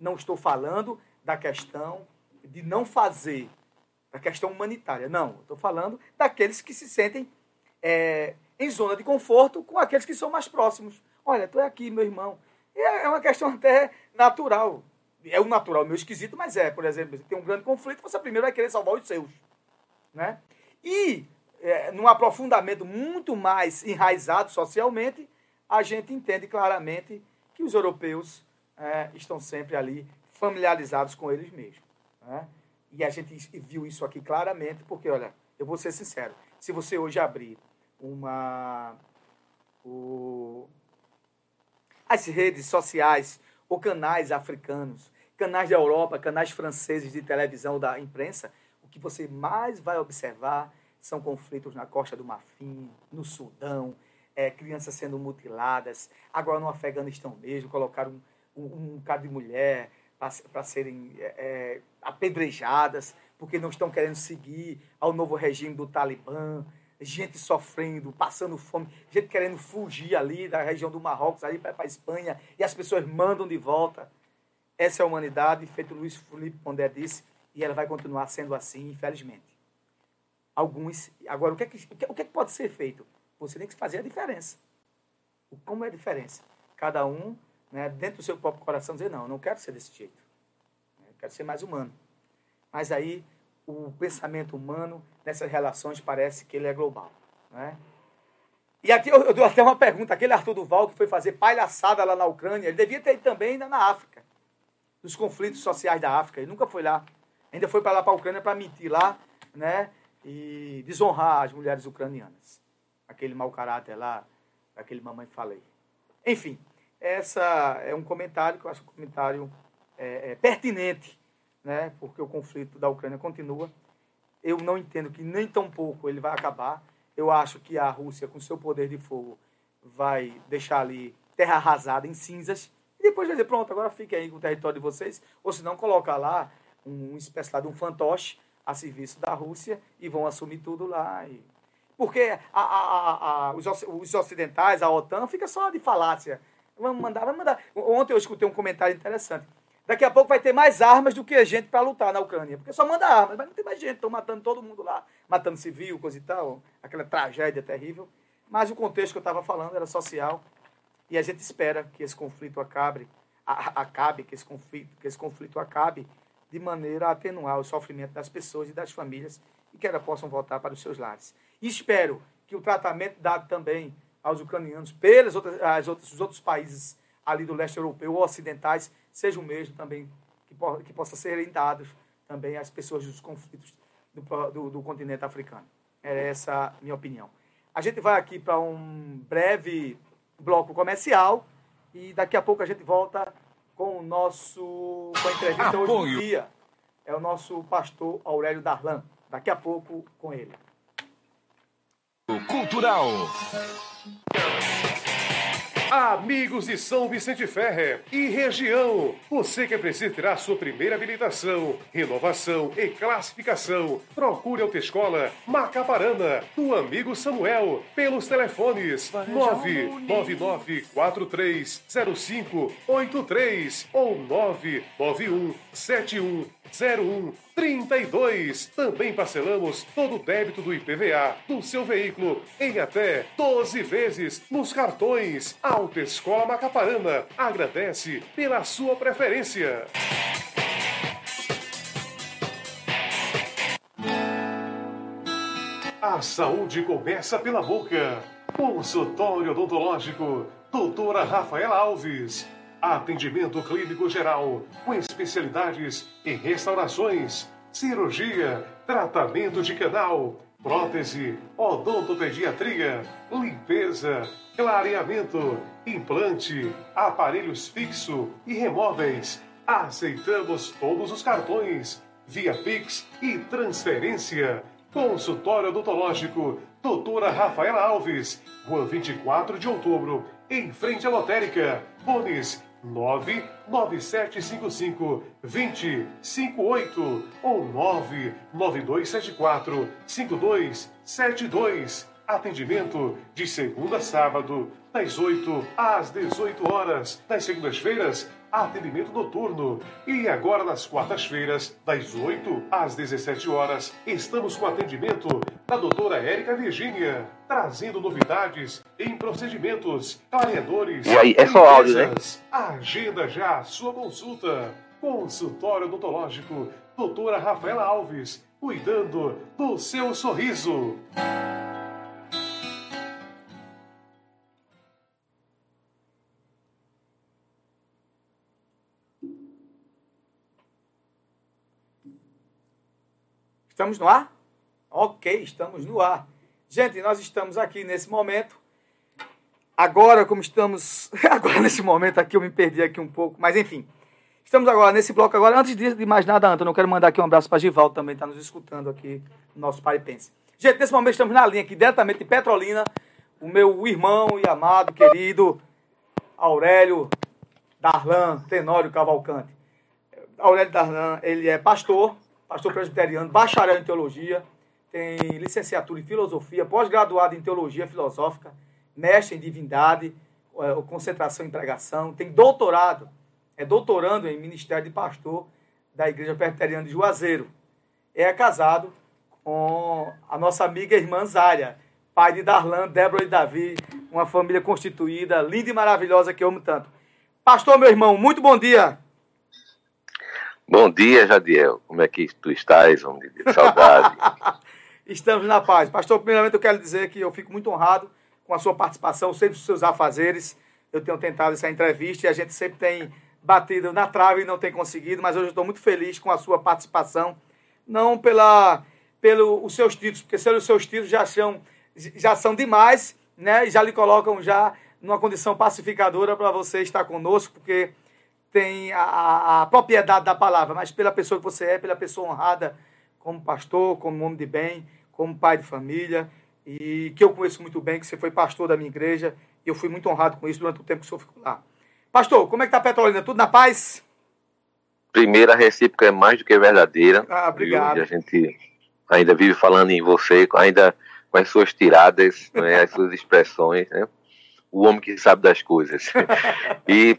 Não estou falando da questão de não fazer, da questão humanitária. Não, estou falando daqueles que se sentem é, em zona de conforto com aqueles que são mais próximos. Olha, estou aqui, meu irmão. E é, é uma questão até natural é o natural, meio esquisito, mas é, por exemplo, tem um grande conflito, você primeiro vai querer salvar os seus. Né? E, é, num aprofundamento muito mais enraizado socialmente, a gente entende claramente que os europeus é, estão sempre ali familiarizados com eles mesmos. Né? E a gente viu isso aqui claramente, porque, olha, eu vou ser sincero, se você hoje abrir uma. O, as redes sociais ou canais africanos, canais da Europa, canais franceses de televisão da imprensa, o que você mais vai observar são conflitos na Costa do Marfim, no Sudão, é, crianças sendo mutiladas. Agora no Afeganistão mesmo, colocaram um, um, um cara de mulher para serem é, é, apedrejadas, porque não estão querendo seguir ao novo regime do Talibã gente sofrendo, passando fome, gente querendo fugir ali da região do Marrocos, ali para a Espanha, e as pessoas mandam de volta. Essa é a humanidade, feito Luiz Felipe Pondé disse, e ela vai continuar sendo assim, infelizmente. Alguns. Agora, o que, é que, o que, é que pode ser feito? Você tem que fazer a diferença. Como é a diferença? Cada um, né, dentro do seu próprio coração, dizer: não, eu não quero ser desse jeito. Eu quero ser mais humano. Mas aí o pensamento humano nessas relações parece que ele é global. Né? E aqui eu, eu dou até uma pergunta. Aquele Arthur Duval que foi fazer palhaçada lá na Ucrânia, ele devia ter ido também ainda na África. Dos conflitos sociais da África. Ele nunca foi lá. Ainda foi para lá para a Ucrânia para mentir lá né? E desonrar as mulheres ucranianas. Aquele mau caráter lá, aquele mamãe falei. Enfim, essa é um comentário que eu acho um comentário é, é, pertinente né, porque o conflito da Ucrânia continua. Eu não entendo que nem tão pouco ele vai acabar. Eu acho que a Rússia, com seu poder de fogo, vai deixar ali terra arrasada em cinzas e depois vai dizer, pronto, agora fique aí com o território de vocês, ou se não, colocar lá um, espécie lá de um fantoche a serviço da Rússia e vão assumir tudo lá. E... Porque a, a, a, os, os ocidentais, a OTAN, fica só de falácia. Vamos mandar, vamos mandar. Ontem eu escutei um comentário interessante. Daqui a pouco vai ter mais armas do que a gente para lutar na Ucrânia. Porque só manda armas, mas não tem mais gente. Estão matando todo mundo lá, matando civil, coisa e tal. Aquela tragédia terrível. Mas o contexto que eu estava falando era social. E a gente espera que esse conflito acabe, a, acabe que, esse conflito, que esse conflito acabe de maneira a atenuar o sofrimento das pessoas e das famílias e que elas possam voltar para os seus lares. E espero que o tratamento dado também aos ucranianos pelos outros, os outros países ali do leste europeu ou ocidentais seja o mesmo também, que, po que possa serem dados também às pessoas dos conflitos do, do, do continente africano. É essa a minha opinião. A gente vai aqui para um breve bloco comercial e daqui a pouco a gente volta com o nosso com a entrevista Apoio. hoje do dia. É o nosso pastor Aurélio Darlan. Daqui a pouco com ele. Cultural. Amigos de São Vicente Ferre e região, você que precisa tirar sua primeira habilitação, renovação e classificação, procure a Autoescola Macaparana, do amigo Samuel, pelos telefones 999430583 ou 991710132. Também parcelamos todo o débito do IPVA do seu veículo em até 12 vezes nos cartões. Autoescola Macaparana agradece pela sua preferência. A saúde começa pela boca. Consultório odontológico, doutora Rafaela Alves. Atendimento clínico geral, com especialidades em restaurações, cirurgia, tratamento de canal, prótese, odontopediatria, limpeza, clareamento, implante, aparelhos fixo e remóveis. Aceitamos todos os cartões, via Pix e transferência. Consultório odontológico, doutora Rafaela Alves, Rua 24 de Outubro, em frente à lotérica. Fones 99755 2058 ou 99274 5272. Atendimento de segunda a sábado, das 8 às 18 horas. Das segundas-feiras, atendimento noturno. E agora, nas quartas-feiras, das 8 às 17 horas, estamos com atendimento da doutora Érica Virgínia, trazendo novidades em procedimentos, clareadores. E aí, é só áudio, né? Agenda já a sua consulta. Consultório odontológico, doutora Rafaela Alves, cuidando do seu sorriso. Estamos no ar? Ok, estamos no ar. Gente, nós estamos aqui nesse momento. Agora, como estamos. (laughs) Agora, nesse momento aqui, eu me perdi aqui um pouco, mas enfim. Estamos agora nesse bloco agora. Antes de, mais nada, Antônio, eu quero mandar aqui um abraço para Givaldo também, está nos escutando aqui no nosso Paripense. Gente, nesse momento estamos na linha aqui, diretamente de Petrolina, o meu irmão e amado, querido Aurélio Darlan Tenório Cavalcante. Aurélio Darlan, ele é pastor, pastor presbiteriano, bacharel em teologia, tem licenciatura em filosofia, pós-graduado em teologia filosófica, mestre em divindade, eh, concentração em pregação, tem doutorado, é doutorando em ministério de pastor da Igreja Presbiteriana de Juazeiro. É casado com a nossa amiga irmã Zária, pai de Darlan, Débora e Davi, uma família constituída, linda e maravilhosa que eu amo tanto. Pastor, meu irmão, muito bom dia. Bom dia, Jadiel. Como é que tu estás, homem de Deus? Saudade. (laughs) Estamos na paz. Pastor, primeiramente eu quero dizer que eu fico muito honrado com a sua participação, sempre os seus afazeres. Eu tenho tentado essa entrevista e a gente sempre tem batido na trave e não tem conseguido, mas hoje eu estou muito feliz com a sua participação. Não pela pelo os seus títulos, porque os seus títulos já são, já são demais, né? E já lhe colocam já numa condição pacificadora para você estar conosco, porque tem a, a, a, propriedade da palavra, mas pela pessoa que você é, pela pessoa honrada, como pastor, como homem de bem, como pai de família, e que eu conheço muito bem, que você foi pastor da minha igreja, e eu fui muito honrado com isso durante o tempo que o senhor ficou lá. Pastor, como é que está a Petrolina? Tudo na paz? Primeira, a recíproca é mais do que verdadeira. Ah, obrigado. E a gente ainda vive falando em você, ainda com as suas tiradas, né, (laughs) as suas expressões, né? O homem que sabe das coisas. (laughs) e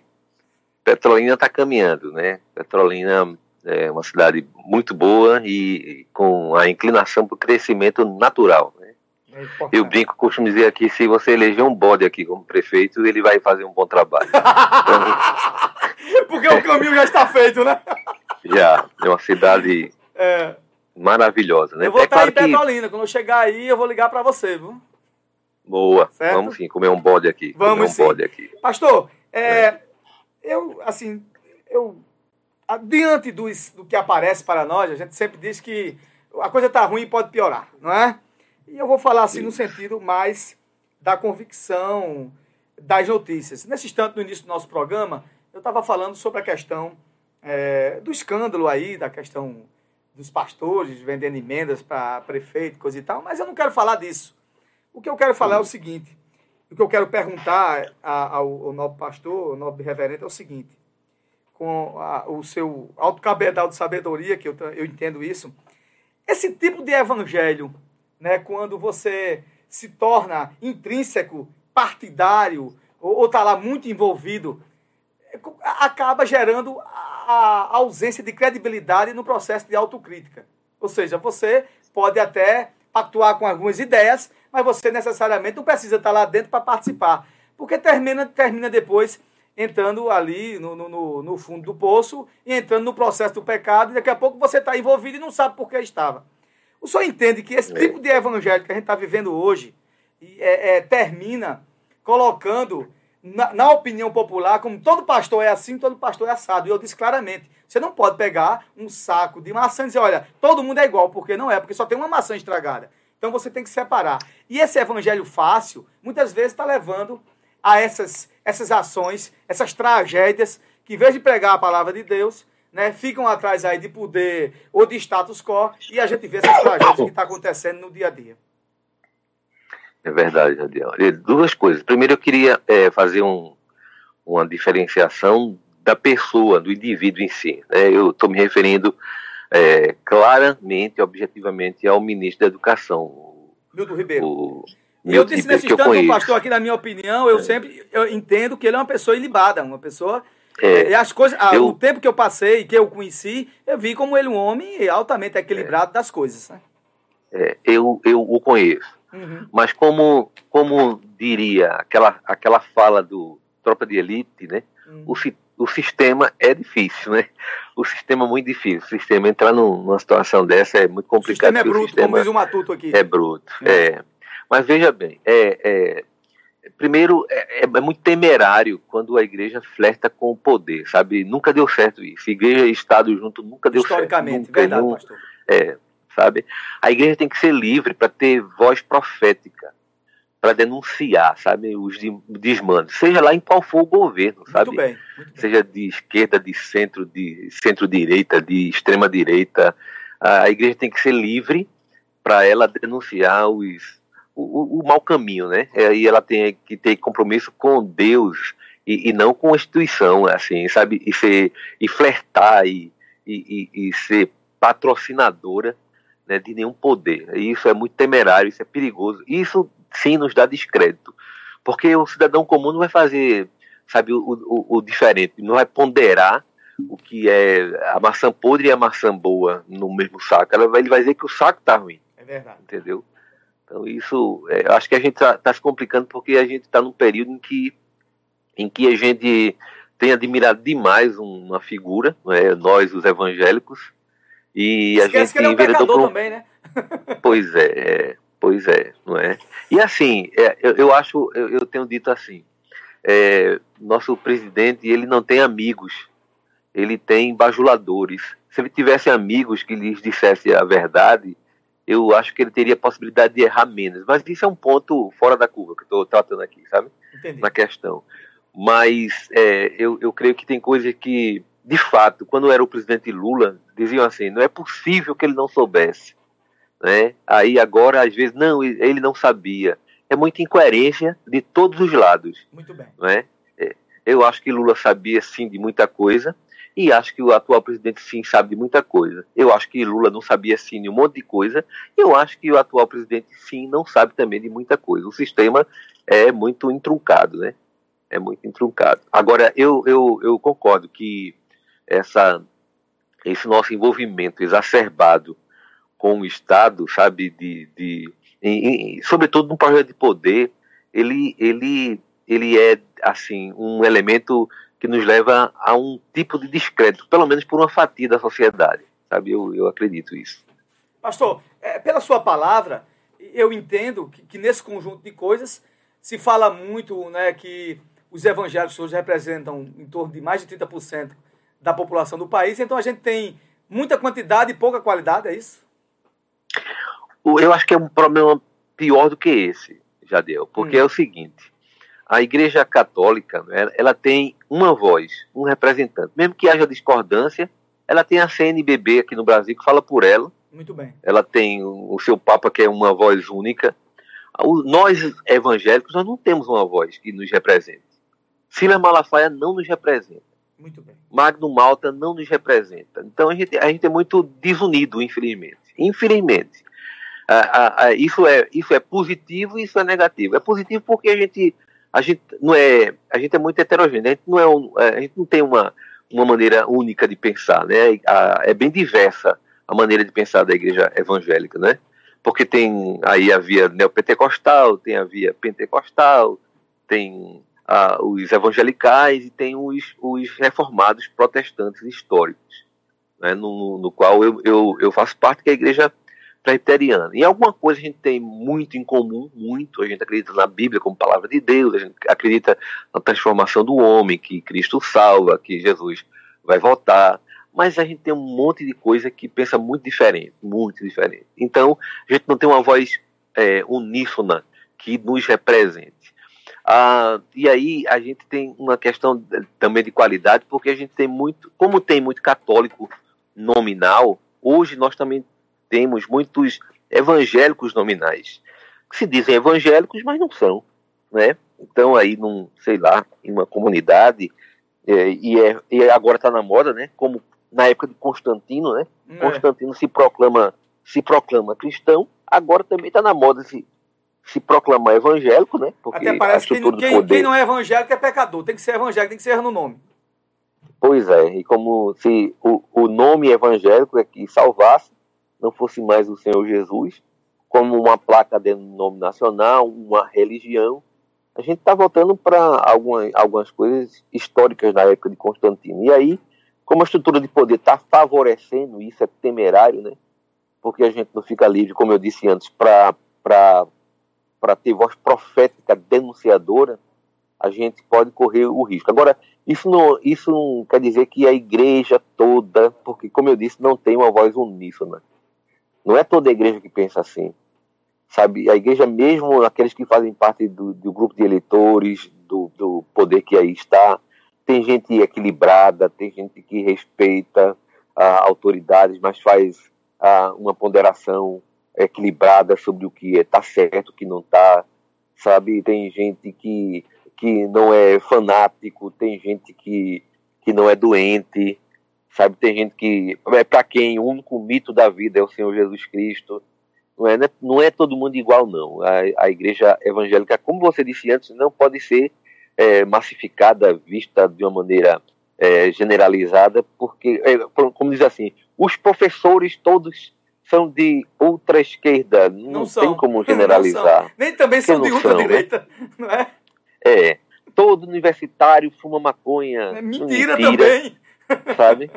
Petrolina está caminhando, né? Petrolina é uma cidade muito boa e com a inclinação para o crescimento natural. Né? É eu brinco, costumo dizer aqui, se você eleger um bode aqui como prefeito, ele vai fazer um bom trabalho. (laughs) Porque o caminho já está feito, né? Já, é uma cidade é. maravilhosa, né? Eu vou é estar claro em Petrolina, que... quando eu chegar aí eu vou ligar para você, viu? Boa, certo? vamos sim, comer um bode aqui. Vamos comer um sim. bode aqui. Pastor, é, eu, assim, eu diante do, do que aparece para nós, a gente sempre diz que a coisa está ruim e pode piorar, não é? E eu vou falar assim no sentido mais da convicção das notícias. Nesse instante, no início do nosso programa, eu estava falando sobre a questão é, do escândalo aí, da questão dos pastores vendendo emendas para prefeito, coisa e tal, mas eu não quero falar disso. O que eu quero falar é o seguinte: O que eu quero perguntar ao, ao nobre pastor, ao nobre reverendo, é o seguinte: com a, o seu alto cabedal de sabedoria, que eu, eu entendo isso, esse tipo de evangelho, né, quando você se torna intrínseco, partidário, ou está lá muito envolvido, é, acaba gerando a ausência de credibilidade no processo de autocrítica. Ou seja, você pode até atuar com algumas ideias, mas você necessariamente não precisa estar lá dentro para participar. Porque termina, termina depois entrando ali no, no, no, fundo do poço e entrando no processo do pecado, e daqui a pouco você está envolvido e não sabe por que estava. O senhor entende que esse é. tipo de evangelho que a gente está vivendo hoje é, é, termina colocando na, na, opinião popular, como todo pastor é assim, todo pastor é assado. E eu disse claramente: você não pode pegar um saco de maçã e dizer, olha, todo mundo é igual, porque não é, porque só tem uma maçã estragada. Então você tem que separar. E esse evangelho fácil, muitas vezes, está levando a essas, essas ações, essas tragédias, que em vez de pregar a palavra de Deus, né, ficam atrás aí de poder ou de status quo, e a gente vê essas tragédias que estão tá acontecendo no dia a dia. É verdade, Jadiel. Duas coisas. Primeiro, eu queria é, fazer um, uma diferenciação da pessoa, do indivíduo em si. Né? Eu estou me referindo é, claramente, objetivamente, ao ministro da Educação. Milton Ribeiro. O, eu disse nesse instante, o pastor, aqui na minha opinião, eu é. sempre eu entendo que ele é uma pessoa ilibada, uma pessoa. É, as coisas, eu, o tempo que eu passei, que eu conheci, eu vi como ele um homem altamente equilibrado das coisas. Né? É, eu, eu o conheço. Uhum. Mas como, como diria aquela, aquela fala do Tropa de Elite, né? Uhum. O, o sistema é difícil, né? O sistema é muito difícil. O sistema entrar numa situação dessa é muito complicado. O sistema é bruto, sistema como diz o Matuto aqui. É bruto, é. é. Mas veja bem, é, é primeiro, é, é, é, muito temerário quando a igreja flerta com o poder, sabe? Nunca deu certo isso. Igreja e Estado junto nunca deu certo. Historicamente, verdade, nunca, pastor. É, sabe? A igreja tem que ser livre para ter voz profética, para denunciar, sabe, os desmandos, seja lá em qual for o governo, sabe? Muito bem, muito seja de esquerda, de centro, de centro-direita, de extrema-direita, a igreja tem que ser livre para ela denunciar os, o, o, mau caminho, né? E ela tem que ter compromisso com Deus e, e não com a instituição, assim, sabe? E ser e flertar e, e, e ser patrocinadora né, de nenhum poder. Isso é muito temerário, isso é perigoso. Isso sim nos dá descrédito. Porque o cidadão comum não vai fazer, sabe, o, o, o diferente, não vai ponderar o que é a maçã podre e a maçã boa no mesmo saco. Ele vai dizer que o saco está ruim. É verdade. Entendeu? Então isso, é, acho que a gente está tá se complicando porque a gente está num período em que, em que a gente tem admirado demais uma figura, é, nós os evangélicos, e Esquece a gente que ele é um também, né? (laughs) pois é, é, pois é, não é? E assim, é, eu, eu, acho, eu, eu, tenho dito assim, é, nosso presidente, ele não tem amigos, ele tem bajuladores. Se ele tivesse amigos que lhes dissessem a verdade, eu acho que ele teria a possibilidade de errar menos. Mas isso é um ponto fora da curva que estou tratando aqui, sabe? Entendi. Na questão. Mas é, eu, eu creio que tem coisas que de fato, quando era o presidente Lula, diziam assim: não é possível que ele não soubesse. Né? Aí agora, às vezes, não, ele não sabia. É muita incoerência de todos os lados. Muito bem. Né? É, eu acho que Lula sabia sim de muita coisa e acho que o atual presidente sim sabe de muita coisa. Eu acho que Lula não sabia sim de um monte de coisa. Eu acho que o atual presidente sim não sabe também de muita coisa. O sistema é muito intruncado, né? É muito intruncado. Agora, eu, eu, eu concordo que essa, esse nosso envolvimento exacerbado com o Estado, sabe, de, de em, em, sobretudo no projeto de poder, ele, ele, ele é assim um elemento que nos leva a um tipo de descrédito, pelo menos por uma fatia da sociedade, sabe? Eu, eu acredito isso. Pastor, é, pela sua palavra, eu entendo que, que, nesse conjunto de coisas se fala muito, né, que os evangélicos hoje representam em torno de mais de 30% da população do país. Então a gente tem muita quantidade e pouca qualidade, é isso? Eu acho que é um problema pior do que esse, Jadeu, porque hum. é o seguinte: a Igreja Católica, né, ela tem uma voz, um representante. Mesmo que haja discordância, ela tem a CNBB aqui no Brasil que fala por ela. Muito bem. Ela tem o seu Papa, que é uma voz única. Nós, evangélicos, nós não temos uma voz que nos represente. Silas Malafaia não nos representa. Muito bem. Magno Malta não nos representa. Então a gente, a gente é muito desunido, infelizmente. Infelizmente. Ah, ah, ah, isso, é, isso é positivo e isso é negativo. É positivo porque a gente, a gente, não é, a gente é muito heterogêneo. A gente não, é um- é, a gente não tem uma, uma maneira única de pensar. Né? A- é bem diversa a maneira de pensar da igreja evangélica. Né? Porque tem aí a via neopentecostal, tem a via pentecostal, tem ah, os evangelicais e tem os, os reformados protestantes históricos, né, no, no qual eu, eu, eu faço parte, que é a igreja presbiteriana. E alguma coisa a gente tem muito em comum, muito. A gente acredita na Bíblia como palavra de Deus, a gente acredita na transformação do homem, que Cristo salva, que Jesus vai voltar. Mas a gente tem um monte de coisa que pensa muito diferente, muito diferente. Então, a gente não tem uma voz é, uníssona que nos represente. Ah, e aí a gente tem uma questão também de qualidade, porque a gente tem muito, como tem muito católico nominal, hoje nós também temos muitos evangélicos nominais, que se dizem evangélicos, mas não são, né? Então aí num, sei lá, em uma comunidade é, e, é, e agora está na moda, né? Como na época de Constantino, né? É. Constantino se proclama se proclama cristão, agora também está na moda se se proclamar evangélico, né? Porque Até parece que quem, poder- quem não é evangélico é pecador. Tem que ser evangélico, tem que ser no nome. Pois é, e como se o, o nome evangélico é que salvasse, não fosse mais o Senhor Jesus, como uma placa denominacional, uma religião, a gente está voltando para algumas, algumas coisas históricas da época de Constantino. E aí, como a estrutura de poder está favorecendo isso, é temerário, né? Porque a gente não fica livre, como eu disse antes, para ter voz profética denunciadora, a gente pode correr o risco. Agora, isso não, isso não quer dizer que a igreja toda, porque, como eu disse, não tem uma voz uníssona. Não é toda a igreja que pensa assim. Sabe, a igreja, mesmo aqueles que fazem parte do, do grupo de eleitores, do, do poder que aí está, tem gente equilibrada, tem gente que respeita ah, autoridades, mas faz ah, uma ponderação equilibrada sobre o que está certo, o que não está, sabe? Tem gente que, que não é fanático, tem gente que, que não é doente, sabe? Tem gente que, é para quem o único mito da vida é o Senhor Jesus Cristo. Não é, né? não é todo mundo igual, não. A, a igreja evangélica, como você disse antes, não pode ser é, massificada, vista de uma maneira é, generalizada, porque, é, como diz assim, os professores todos são de ultra esquerda, não, Não tem são. como (laughs) generalizar. Nem também Porque são de são, né? ultradireita, não é? É, todo universitário fuma maconha. É mentira também. Sabe?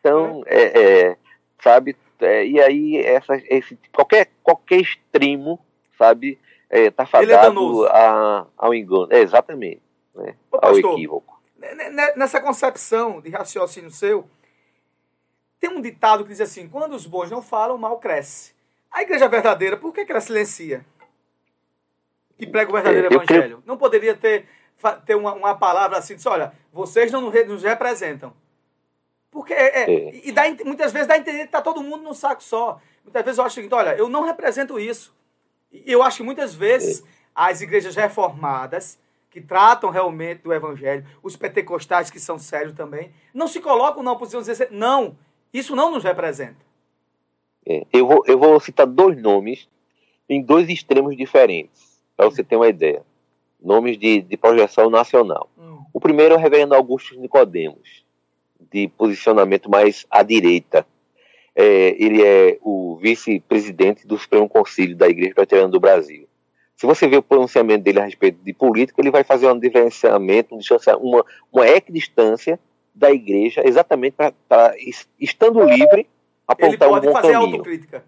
Então, é, é, sabe? É, e aí, essa, esse, qualquer, qualquer extremo, sabe? É, tá é fadado danoso. a, ao engano. É, exatamente. Né? Ô, ao pastor, equívoco. Ne- ne- Nessa concepção de raciocínio seu, tem um ditado que diz assim: quando os bons não falam, o mal cresce. A igreja verdadeira, por que, que ela silencia? Que prega o verdadeiro É, eu creio- evangelho. Não poderia ter, ter uma, uma palavra assim, diz, olha, vocês não nos representam. Porque é, é, É. e dá, muitas vezes dá a entender que está todo mundo num saco só. Muitas vezes eu acho o seguinte, olha, eu não represento isso. E eu acho que muitas vezes as igrejas reformadas, que tratam realmente do evangelho, os pentecostais que são sérios também, não se colocam na posição de dizer, assim, não, isso não nos representa. É, eu, vou, eu vou citar dois nomes em dois extremos diferentes, para você ter uma ideia. Nomes de, de projeção nacional. O primeiro é o reverendo Augusto Nicodemos, de posicionamento mais à direita. É, ele é o vice-presidente do Supremo Conselho da Igreja Presbiteriana do Brasil. Se você ver o pronunciamento dele a respeito de política, ele vai fazer um diferenciamento, um uma, uma equidistância da igreja, exatamente para, estando livre, Ele apontar um pode bom fazer caminho. autocrítica.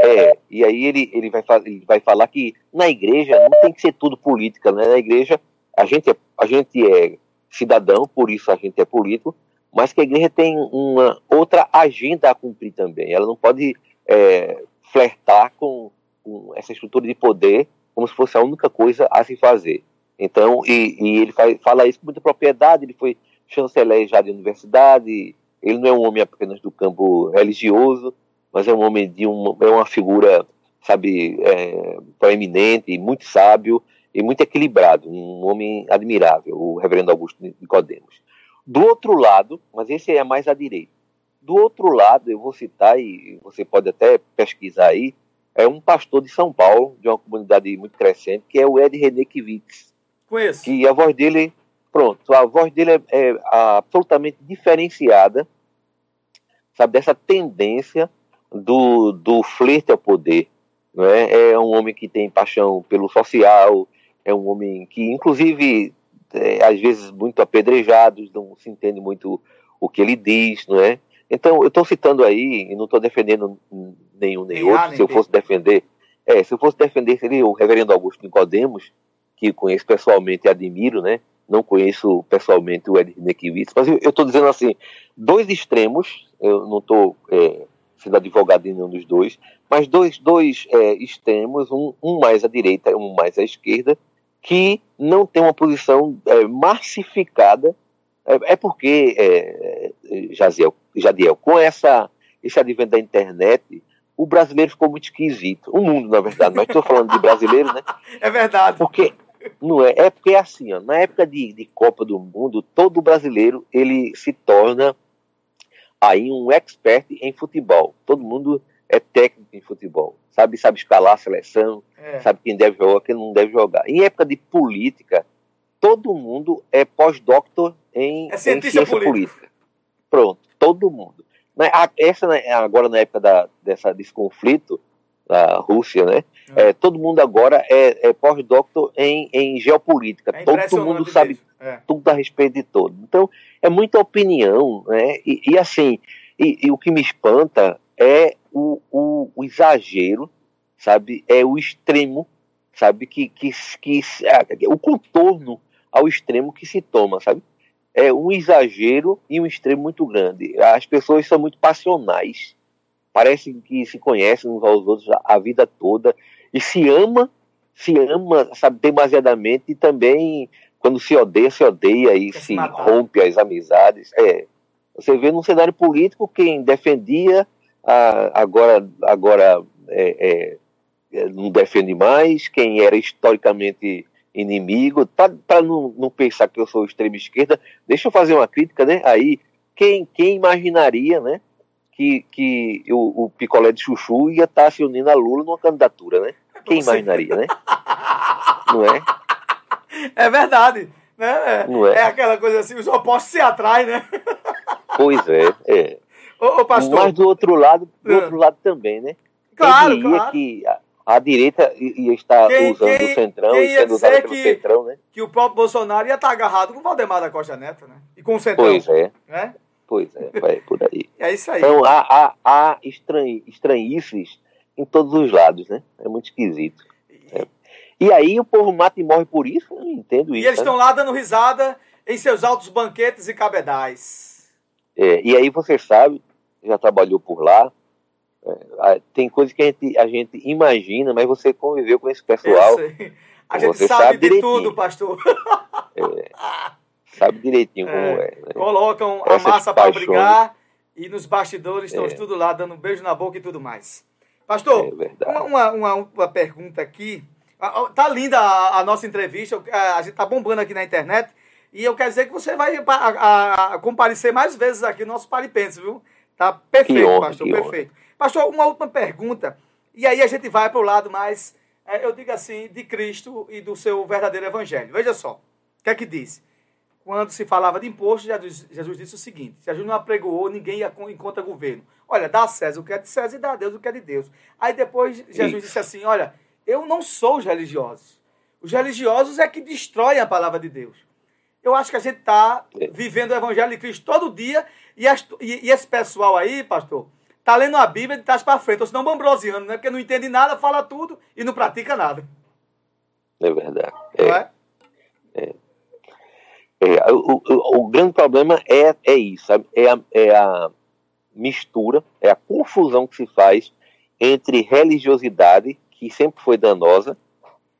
É, e aí ele, ele, vai, ele vai falar que na igreja não tem que ser tudo política, né? Na igreja a gente, é, a gente é cidadão, por isso a gente é político, mas que a igreja tem uma outra agenda a cumprir também. Ela não pode é, flertar com, com essa estrutura de poder como se fosse a única coisa a se fazer. Então, e, e ele faz, fala isso com muita propriedade, ele foi chanceler já de universidade, ele não é um homem apenas do campo religioso, mas é um homem de uma, é uma figura sabe, é, proeminente, muito sábio e muito equilibrado, um homem admirável, o reverendo Augusto Nicodemos. Do outro lado, mas esse é mais à direita, do outro lado, eu vou citar, e você pode até pesquisar aí, é um pastor de São Paulo, de uma comunidade muito crescente, que é o Ed René Kivitz. Conheço. Que a voz dele, pronto, a voz dele é, é absolutamente diferenciada, sabe, dessa tendência do, do flerte ao poder. Não é? é um homem que tem paixão pelo social, é um homem que, inclusive, é, às vezes muito apedrejado, não se entende muito o que ele diz, não é? Então, eu estou citando aí, e não estou defendendo nenhum nem, nem outro, nem se eu fosse defender, é, se eu fosse defender, seria o reverendo Augusto Nicodemos, que conheço pessoalmente e admiro, né? Não conheço pessoalmente o Ed Nekiewicz, mas eu estou dizendo assim, dois extremos, eu não estou é, sendo advogado em nenhum dos dois, mas dois, dois é, extremos, um, um mais à direita, um mais à esquerda, que não tem uma posição é, massificada, é, é porque, é, Jaziel, Jadiel, com essa, esse advento da internet, o brasileiro ficou muito esquisito. O mundo, na verdade, mas estou falando de brasileiro, né? (laughs) É verdade. Porque não é, é porque é assim, ó, na época de, de Copa do Mundo, todo brasileiro ele se torna aí um expert em futebol. Todo mundo é técnico em futebol, sabe, sabe escalar a seleção, é. sabe quem deve jogar, quem não deve jogar. Em época de política, todo mundo é pós-doctor em, é em ciência política. política. Pronto, todo mundo. Né, essa, né, agora na época da, dessa, desse conflito, da Rússia, né? É. É, todo mundo agora é, é pós-doctor em, em geopolítica. É todo mundo sabe é. tudo a respeito de todo. Então, é muita opinião, né? E, e assim, e, e, o que me espanta é o, o, o, exagero, sabe? É o extremo, sabe? Que, que, que, que o contorno ao extremo que se toma, sabe? é um exagero e um extremo muito grande. As pessoas são muito passionais, parecem que se conhecem uns aos outros a vida toda e se ama, se ama, sabe, demasiadamente e também quando se odeia, se odeia e se, se rompe as amizades. É, você vê no cenário político quem defendia agora agora é, é, não defende mais, quem era historicamente inimigo, para não, não pensar que eu sou extrema esquerda, deixa eu fazer uma crítica, né? Aí, quem, quem imaginaria, né? Que, que o, o picolé de chuchu ia estar tá se unindo a Lula numa candidatura, né? Quem imaginaria, né? (laughs) Não é? É verdade. Né? Não é? é aquela coisa assim, os opostos se atraem, né? Pois é, é. Ô, ô, pastor. Mas do outro lado, do é. outro lado também, né? Claro, claro. que a direita ia estar quem, usando quem, o Centrão e sendo usada pelo que, Centrão, né? Que o próprio Bolsonaro ia estar agarrado com o Valdemar da Costa Neto, né? E com o Centrão. Pois é. Né? Pois é, vai por aí. (laughs) é isso aí. Então há, há, há estran... estranhices em todos os lados, né? É muito esquisito. E, é. e aí o povo mata e morre por isso, eu não entendo isso. E eles estão né? lá dando risada em seus altos banquetes e cabedais. É, e aí você sabe, já trabalhou por lá, é, tem coisas que a gente, a gente imagina, mas você conviveu com esse pessoal. A gente sabe, sabe, de direitinho. tudo, pastor. É, sabe direitinho como é. é né? Colocam Essas a massa para brigar e nos bastidores estão é. tudo lá, dando um beijo na boca e tudo mais. Pastor, é uma, uma, uma, pergunta aqui. Tá linda a, a, nossa entrevista, a gente tá bombando aqui na internet. E eu quero dizer que você vai a, a, comparecer mais vezes aqui no nosso Paripense, viu? Tá perfeito, honra, pastor, perfeito. Honra. Pastor, uma última pergunta. E aí a gente vai para o lado mais, é, eu digo assim, de Cristo e do seu verdadeiro evangelho. Veja só, o que é que diz? Quando se falava de imposto, Jesus, Jesus disse o seguinte: Jesus não apregoou, ninguém ia em contra governo. Olha, dá a César o que é de César e dá a Deus o que é de Deus. Aí depois Jesus disse assim: Olha, eu não sou os religiosos. Os religiosos é que destroem a palavra de Deus. Eu acho que a gente está é. vivendo o evangelho de Cristo todo dia e, e, e esse pessoal aí, pastor, tá lendo a Bíblia de trás para frente, ou senão bambrosiano, né? Porque não entende nada, fala tudo e não pratica nada. É verdade. É. é? é. é o, o, o, grande problema é, é isso? É a, é a mistura, é a confusão que se faz entre religiosidade, que sempre foi danosa,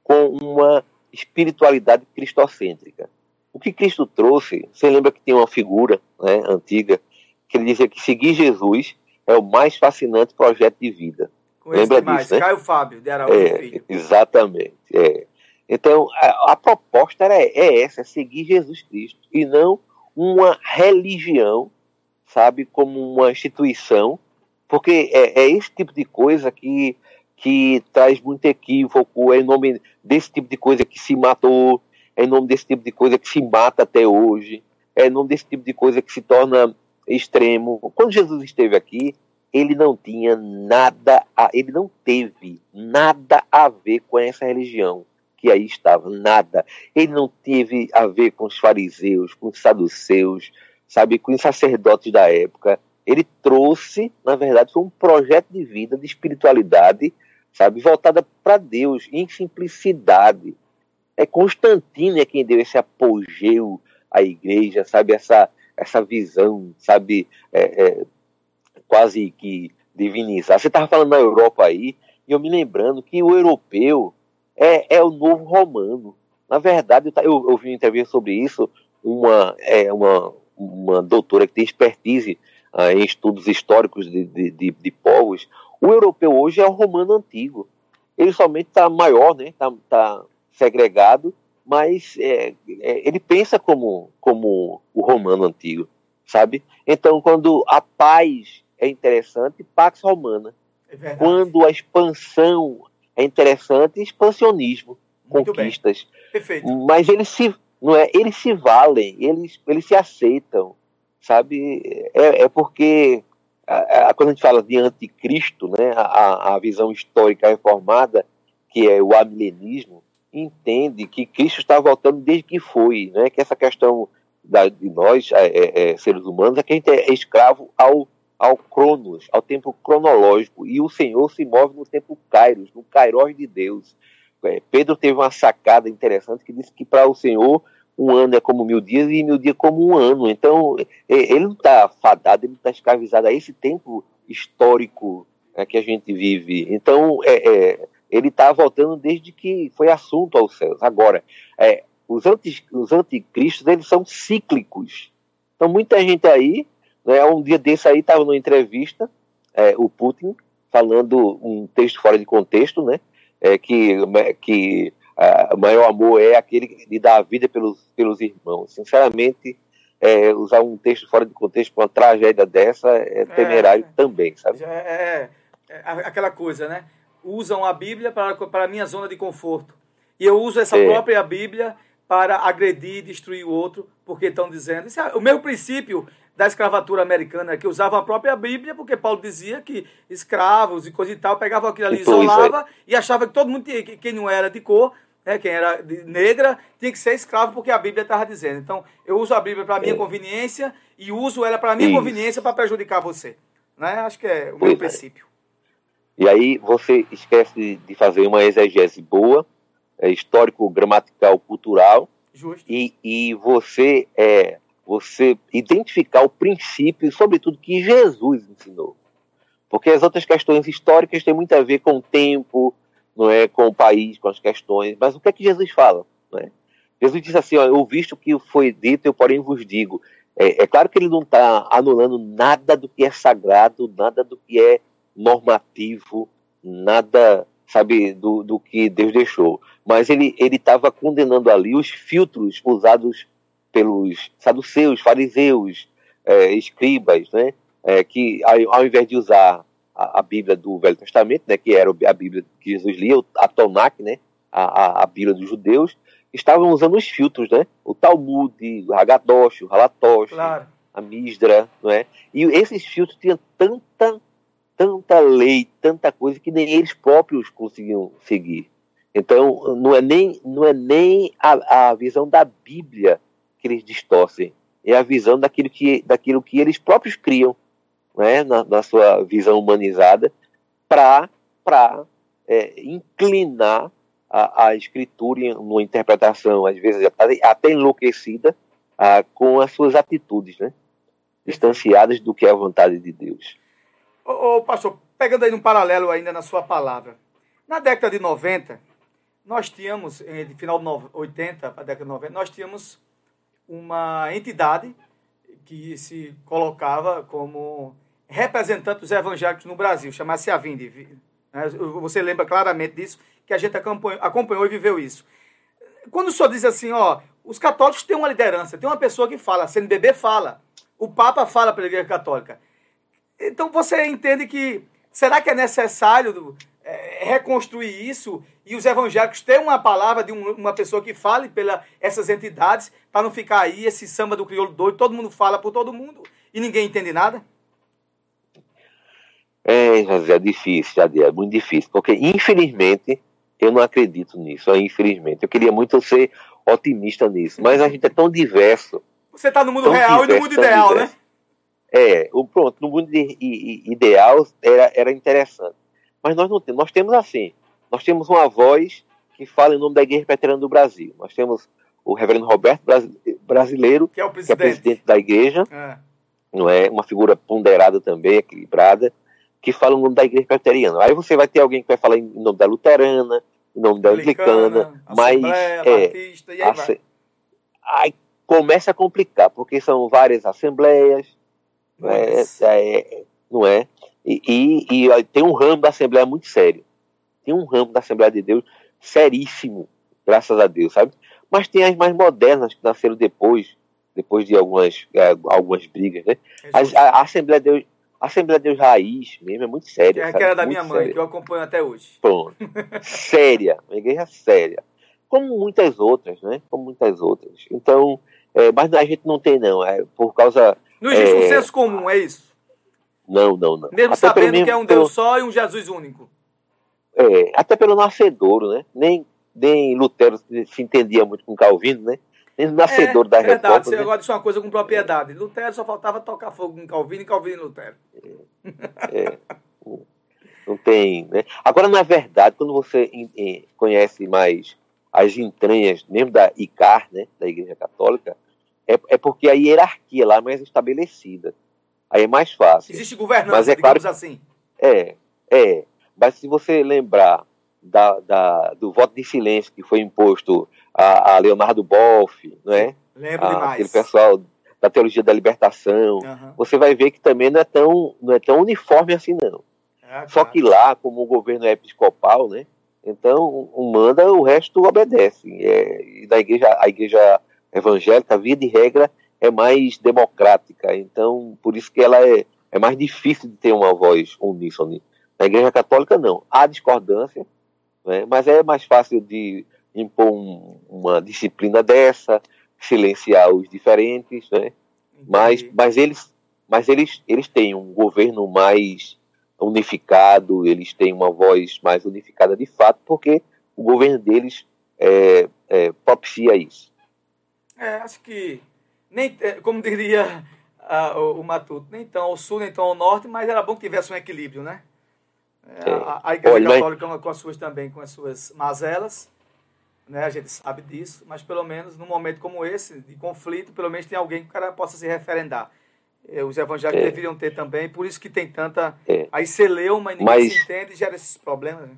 com uma espiritualidade cristocêntrica. O que Cristo trouxe, você lembra que tem uma figura né, antiga que ele dizia que seguir Jesus é o mais fascinante projeto de vida. Com esse Lembra demais, disso, né? Caio Fábio, de Araújo É, Filho. exatamente. é. Então, a, a proposta era, é essa, é seguir Jesus Cristo, e não uma religião, sabe, como uma instituição, porque é, é esse tipo de coisa que, que traz muito equívoco, é em nome desse tipo de coisa que se matou, é em nome desse tipo de coisa que se mata até hoje, é em nome desse tipo de coisa que se torna extremo. Quando Jesus esteve aqui, ele não tinha nada, a, ele não teve nada a ver com essa religião que aí estava, nada. Ele não teve a ver com os fariseus, com os saduceus, sabe, com os sacerdotes da época. Ele trouxe, na verdade, foi um projeto de vida, de espiritualidade, sabe, voltada para Deus, em simplicidade. É Constantino é quem deu esse apogeu à igreja, sabe, essa essa visão, sabe, é, é, quase que divinizar. Você estava falando na Europa aí, e eu me lembrando que o europeu é, é o novo romano. Na verdade, eu, eu, ouvi uma entrevista sobre isso, uma, é, uma, uma doutora que tem expertise ah, em estudos históricos de, de, de, de povos. O europeu hoje é o romano antigo. Ele somente está maior, né? Está tá segregado, mas é, é, ele pensa como, como o romano antigo, sabe? Então, quando a paz é interessante, pax romana. É. Quando a expansão é interessante, expansionismo, Muito bem. conquistas. Perfeito. Mas eles se, não é, eles se valem, eles, eles se aceitam, sabe? É, é porque a, a- quando a gente fala de anticristo, né, a, a visão histórica reformada, que é o amilenismo, entende que Cristo está voltando desde que foi, né? Que essa questão da, de nós, é, é, é, seres humanos, é que a gente é escravo ao ao cronos, ao tempo cronológico, e o Senhor se move no tempo kairos, no kairos de Deus. É, Pedro teve uma sacada interessante que disse que para o Senhor um ano é como mil dias e mil dias como um ano. Então, é, ele não está fadado, ele não está escravizado a esse tempo histórico né, que a gente vive. Então, é, é, ele está voltando desde que foi assunto aos céus. Agora, é, os, anti, os anticristos, eles são cíclicos. Então, muita gente aí, né, um dia desse aí, estava numa entrevista, é, o Putin, falando um texto fora de contexto, né, é, que, que ah, o maior amor é aquele de dar a vida pelos, pelos irmãos. Sinceramente, é, usar um texto fora de contexto para uma tragédia dessa é temerário também, sabe? É, é, é aquela coisa, né? Usam a Bíblia para, para a minha zona de conforto. E eu uso essa É. própria Bíblia para agredir e destruir o outro, porque estão dizendo. Isso é o mesmo princípio da escravatura americana, que usavam a própria Bíblia, porque Paulo dizia que escravos e coisa e tal pegavam aquilo ali, Então, isolava e achava que todo mundo, tinha, que quem não era de cor, né, quem era negra, tinha que ser escravo, porque a Bíblia estava dizendo. Então, eu uso a Bíblia para a minha É. conveniência e uso ela para a minha conveniência para prejudicar você. Né? Acho que é o Pois meu é. E aí você esquece de- fazer uma exegese boa, é, histórico, gramatical, cultural, Justo. e, e você é você identificar o princípio, sobretudo que Jesus ensinou. Porque as outras questões históricas têm muito a ver com o tempo, não é, com o país, com as questões. Mas o que é que Jesus fala? Não é? Jesus diz assim: ó, eu visto o que foi dito, eu porém vos digo. É, é claro que ele não está anulando nada do que é sagrado, nada do que é normativo, nada, sabe, do, do que Deus deixou. Mas ele ele estava condenando ali os filtros usados pelos saduceus, fariseus, é, escribas, né? É, que ao, invés de usar a, a Bíblia do Velho Testamento, né, que era a Bíblia que Jesus lia, o- a Tanakh, né, a, a, a Bíblia dos judeus, estavam usando os filtros, né? O Talmud, o Hagadosh, o Halatosh, Claro. a Misdra, não é? E esses filtros tinham tanta, tanta lei, tanta coisa que nem eles próprios conseguiam seguir. Então, não é nem, não é nem a, a visão da Bíblia que eles distorcem, é a visão daquilo que, daquilo que eles próprios criam, né, na, na sua visão humanizada, para é, inclinar a, a escritura em uma interpretação, às vezes até, até enlouquecida, ah, com as suas atitudes, né? distanciadas do que é a vontade de Deus. Ô, ô, pastor, pegando aí um paralelo ainda na sua palavra. Na década de 90, nós tínhamos, eh, de final de nove- 80 para a década de 90, nós tínhamos uma entidade que se colocava como representante dos evangélicos no Brasil, chamasse a Vinde. Vi- Né? Você lembra claramente disso, que a gente acompanhou, e viveu isso. Quando o senhor diz assim, ó, os católicos têm uma liderança, tem uma pessoa que fala, a CNBB fala, o Papa fala pela Igreja Católica. Então você entende que será que é necessário é, reconstruir isso e os evangélicos terem uma palavra de um, uma pessoa que fale pelas essas entidades para não ficar aí esse samba do crioulo doido, todo mundo fala por todo mundo e ninguém entende nada? É, José, é difícil, Jadiel, é muito difícil, porque infelizmente eu não acredito nisso, é, infelizmente. Eu queria muito ser otimista nisso, mas a gente é tão diverso. Você está no mundo real diverso, e no mundo ideal, né? É, o, pronto, no mundo de, de, ideal era, era interessante. Mas nós não temos, nós temos assim, nós temos uma voz que fala em nome da Igreja Presbiteriana do Brasil. Nós temos o reverendo Roberto Brasileiro, que é o presidente, é presidente da igreja, é. não é uma figura ponderada também, equilibrada, que fala em nome da Igreja Presbiteriana. Aí você vai ter alguém que vai falar em nome da luterana, em nome da anglicana, mas é, Batista, aí, a, aí começa a complicar, porque são várias assembleias, é, é, não é? E, e, e, tem um ramo da Assembleia muito sério. Tem um ramo da Assembleia de Deus seríssimo, graças a Deus, sabe? Mas tem as mais modernas que nasceram depois, depois de algumas, é, algumas brigas, né? A, a, a, Assembleia de Deus, Assembleia de Deus Raiz mesmo é muito séria. É que era da muito minha mãe, séria. que eu acompanho até hoje. Pronto. séria, uma igreja séria. Como muitas outras, né? Como muitas outras. Então, é, mas a gente não tem, não. É por causa. Não existe é, um senso comum, é isso? Não, não, não. Mesmo até sabendo mesmo, que é um Deus só e um Jesus único. É, até pelo nascedouro, né? Nem, nem Lutero se entendia muito com Calvino, né? Nem o nascedor é, da verdade, reforma. Você né? agora disse uma coisa com propriedade. Lutero só faltava tocar fogo com Calvino e Calvino e Lutero. É, não tem, né? Agora, na verdade, quando você conhece mais as entranhas, mesmo da ICAR, né, da Igreja Católica, é, é porque a hierarquia lá é mais estabelecida. Aí é mais fácil. Existe governança, Mas é claro, assim. É, é. Mas se você lembrar da, da, do voto de silêncio que foi imposto a, a Leonardo Boff, não é? Lembro a, demais. Aquele pessoal da teologia da libertação, uhum. você vai ver que também não é tão, não é tão uniforme assim, não. Ah, Só que lá, como o governo é episcopal, né? Então, um manda, o resto obedece. É, e da igreja, a igreja evangélica, via de regra, é mais democrática, então por isso que ela é, é mais difícil de ter uma voz uníssone. Na Igreja Católica não, há discordância, né, mas é mais fácil de impor um, uma disciplina dessa, silenciar os diferentes, né? Mas, mas eles, mas eles, eles têm um governo mais unificado, eles têm uma voz mais unificada de fato, porque o governo deles é, é, propicia isso. É, acho que nem, é, como diria o, o, Matuto, nem tão ao sul, nem tão ao norte, mas era bom que tivesse um equilíbrio, né? É, a, a, Igreja Olha, Católica mas... com as suas também, com as suas mazelas, né? A gente sabe disso, mas pelo menos num momento como esse, de conflito, pelo menos tem alguém que o cara possa se referendar. É, os evangélicos é. deveriam ter também, por isso que tem tanta. É. Aí celeuma e ninguém mas... se entende e gera esses problemas. Né?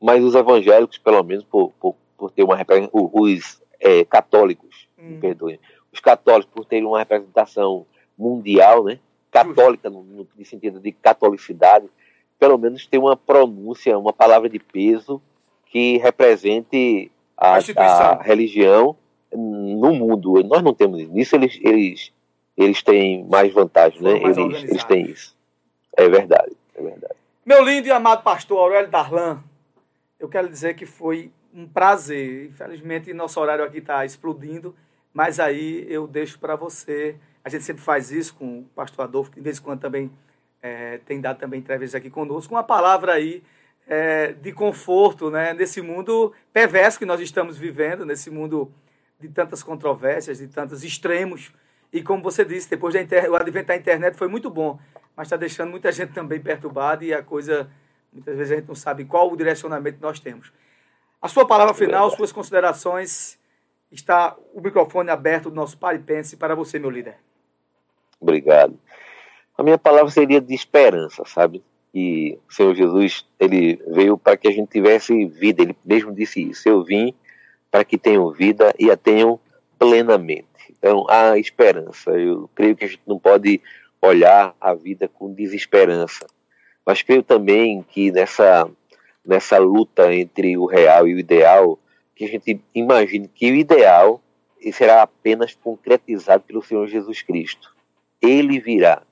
Mas os evangélicos, pelo menos, por, por, por ter uma representação, os é, católicos, hum. me perdoem, os católicos, por terem uma representação mundial, né, católica, no, no, sentido de catolicidade, pelo menos tem uma pronúncia, uma palavra de peso que represente a, a religião no mundo. Nós não temos isso. Nisso eles, eles, eles têm mais vantagem, né? Eles, eles têm isso. É verdade, é verdade. Meu lindo e amado pastor Aurélio Darlan, eu quero dizer que foi um prazer. Infelizmente, nosso horário aqui está explodindo. Mas aí eu deixo para você. A gente sempre faz isso com o pastor Adolfo, que de vez em quando também é, tem dado também entrevistas aqui conosco, uma palavra aí é, de conforto né, nesse mundo perverso que nós estamos vivendo, nesse mundo de tantas controvérsias, de tantos extremos. E como você disse, depois da inter... advento da internet foi muito bom, mas está deixando muita gente também perturbada e a coisa, muitas vezes a gente não sabe qual o direcionamento que nós temos. A sua palavra final, suas considerações está o microfone aberto do nosso Paripense para você, meu líder. Obrigado. A minha palavra seria de esperança, sabe? E o Senhor Jesus, ele veio para que a gente tivesse vida. Ele mesmo disse isso. Eu vim para que tenham vida e a tenham plenamente. Então, há esperança. Eu creio que a gente não pode olhar a vida com desesperança. Mas creio também que nessa, nessa luta entre o real e o ideal, que a gente imagine que o ideal será apenas concretizado pelo Senhor Jesus Cristo. Ele virá.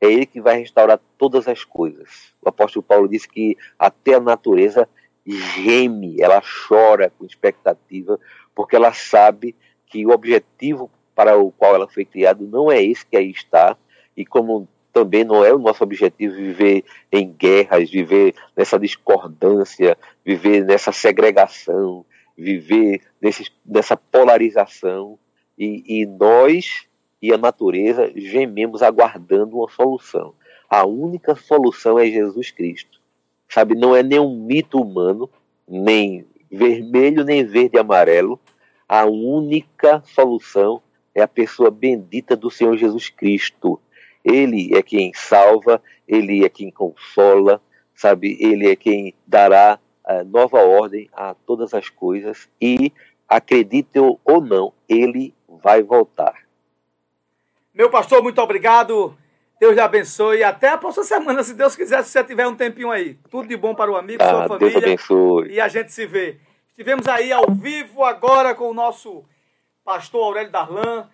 É Ele que vai restaurar todas as coisas. O apóstolo Paulo disse que até a natureza geme, ela chora com expectativa, porque ela sabe que o objetivo para o qual ela foi criada não é esse que aí está, e como também não é o nosso objetivo viver em guerras, viver nessa discordância, viver nessa segregação, viver nesse, nessa polarização. E, e nós e a natureza gememos aguardando uma solução. A única solução é Jesus Cristo. Sabe, não é nenhum mito humano, nem vermelho, nem verde e amarelo. A única solução é a pessoa bendita do Senhor Jesus Cristo. Ele é quem salva, ele é quem consola, sabe? Ele é quem dará uh, nova ordem a todas as coisas e, acredite ou não, ele vai voltar. Meu pastor, muito obrigado. Deus lhe abençoe. E até a próxima semana, se Deus quiser, se você tiver um tempinho aí. Tudo de bom para o amigo, ah, sua família. Deus abençoe. E a gente se vê. Estivemos aí ao vivo agora com o nosso pastor Aurélio Darlan.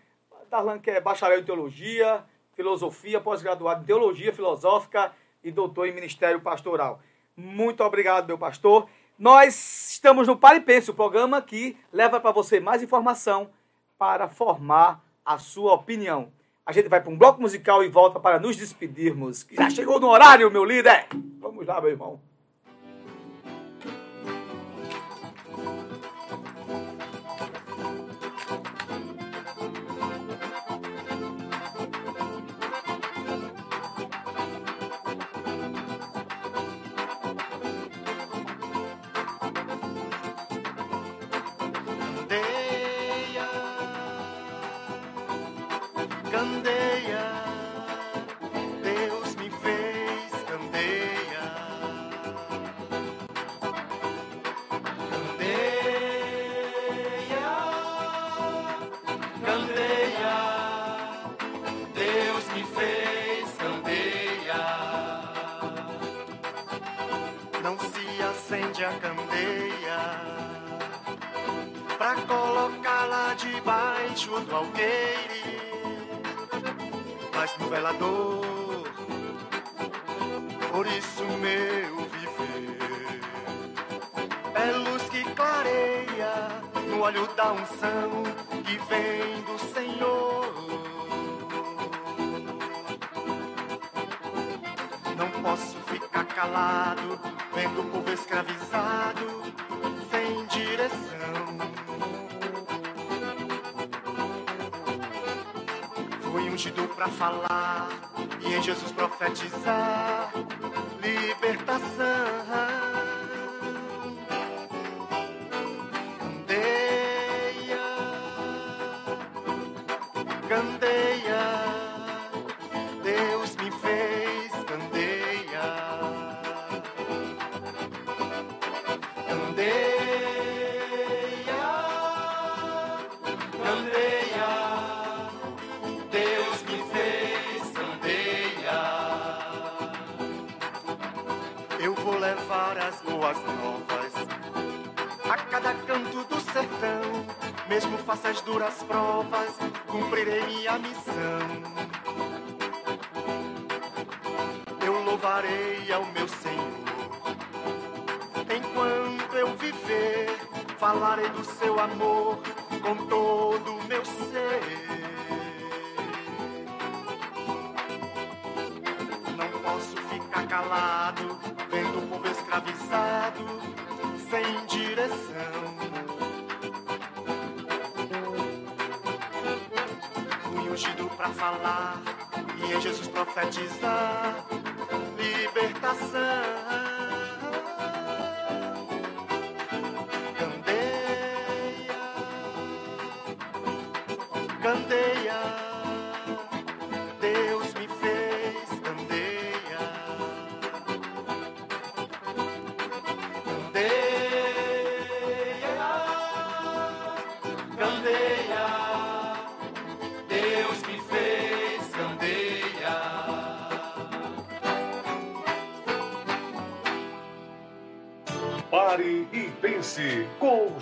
Darlan que é bacharel em teologia, filosofia, pós-graduado em teologia filosófica e doutor em ministério pastoral. Muito obrigado, meu pastor. Nós estamos no Pare Pense, o programa que leva para você mais informação para formar a sua opinião. A gente vai para um bloco musical e volta para nos despedirmos. Já chegou no horário, meu líder. Vamos lá, meu irmão. Calado, vendo o povo escravizado, sem direção. para falar e em Jesus profetizar libertação.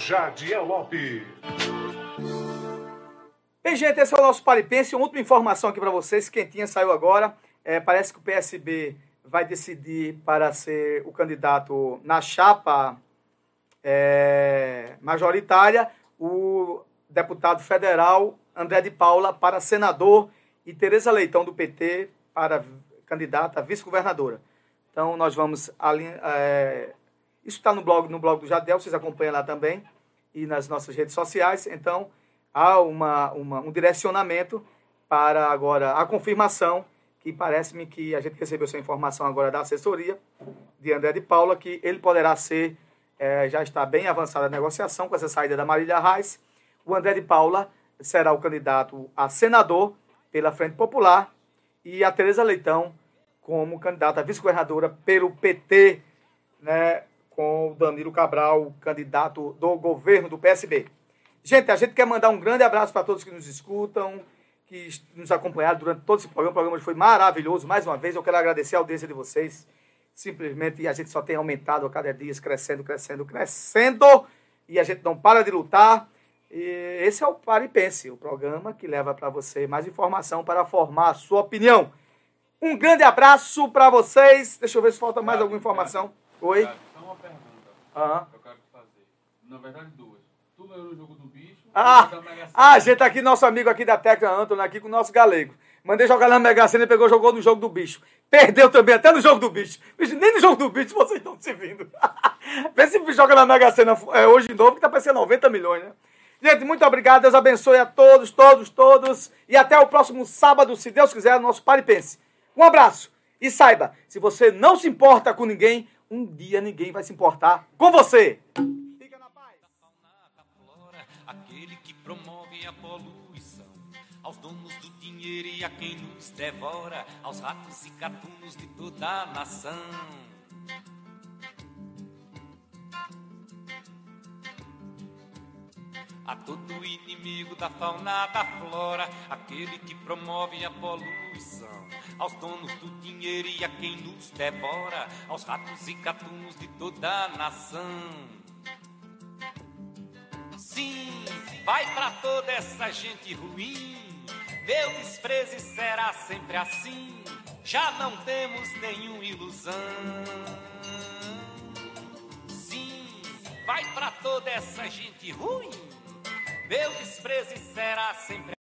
Jadiel Lopes. Bem, gente, esse é o nosso Paripense. Uma última informação aqui para vocês, quentinha saiu agora. É, parece que o PSB vai decidir para ser o candidato na chapa é, majoritária, o deputado federal André de Paula para senador e Tereza Leitão do PT para candidata a vice-governadora. Então nós vamos é, isso está no blog no blog do Jadel, vocês acompanham lá também e nas nossas redes sociais. Então há uma, uma um direcionamento para agora a confirmação que parece-me que a gente recebeu essa informação agora da assessoria de André de Paula que ele poderá ser é, já está bem avançada a negociação com essa saída da Marília Reis. O André de Paula será o candidato a senador pela Frente Popular e a Tereza Leitão como candidata a vice-governadora pelo PT, né, com o Danilo Cabral, candidato do governo do PSB. Gente, a gente quer mandar um grande abraço para todos que nos escutam, que nos acompanharam durante todo esse programa. O programa foi maravilhoso. Mais uma vez, eu quero agradecer a audiência de vocês. Simplesmente a gente só tem aumentado a cada dia, crescendo, crescendo, crescendo. E a gente não para de lutar. E esse é o Pare e Pense, o programa que leva para você mais informação para formar a sua opinião. Um grande abraço para vocês. Deixa eu ver se falta mais alguma informação. Oi? Aham. que eu quero fazer. Na verdade, duas. Tu ganhou o jogo do bicho? Ah, da Mega Sena? ah, a gente tá aqui, nosso amigo aqui da Tecla Antônio, aqui com o nosso galego. Mandei jogar na Mega Sena, pegou jogou no jogo do bicho. Perdeu também, até no jogo do bicho. Bicho, nem no jogo do bicho vocês estão se vindo. (laughs) Vê se joga na Mega Sena é, hoje de novo, que tá parecendo 90 milhões, né? Gente, muito obrigado. Deus abençoe a todos, todos, todos. E até o próximo sábado, se Deus quiser, no nosso Pare Pense. Um abraço. E saiba, se você não se importa com ninguém, um dia ninguém vai se importar com você. aquele que promove a poluição, aos donos do dinheiro e a quem nos devora, aos ratos e gatunos de toda a nação. A todo inimigo da fauna, da flora, aquele que promove a poluição, aos donos do dinheiro e a quem nos devora, aos ratos e gatunos de toda a nação. Sim, vai pra toda essa gente ruim. Meu desprezo será sempre assim. Já não temos nenhuma ilusão. Sim, vai pra toda essa gente ruim. Meu desprezo será sempre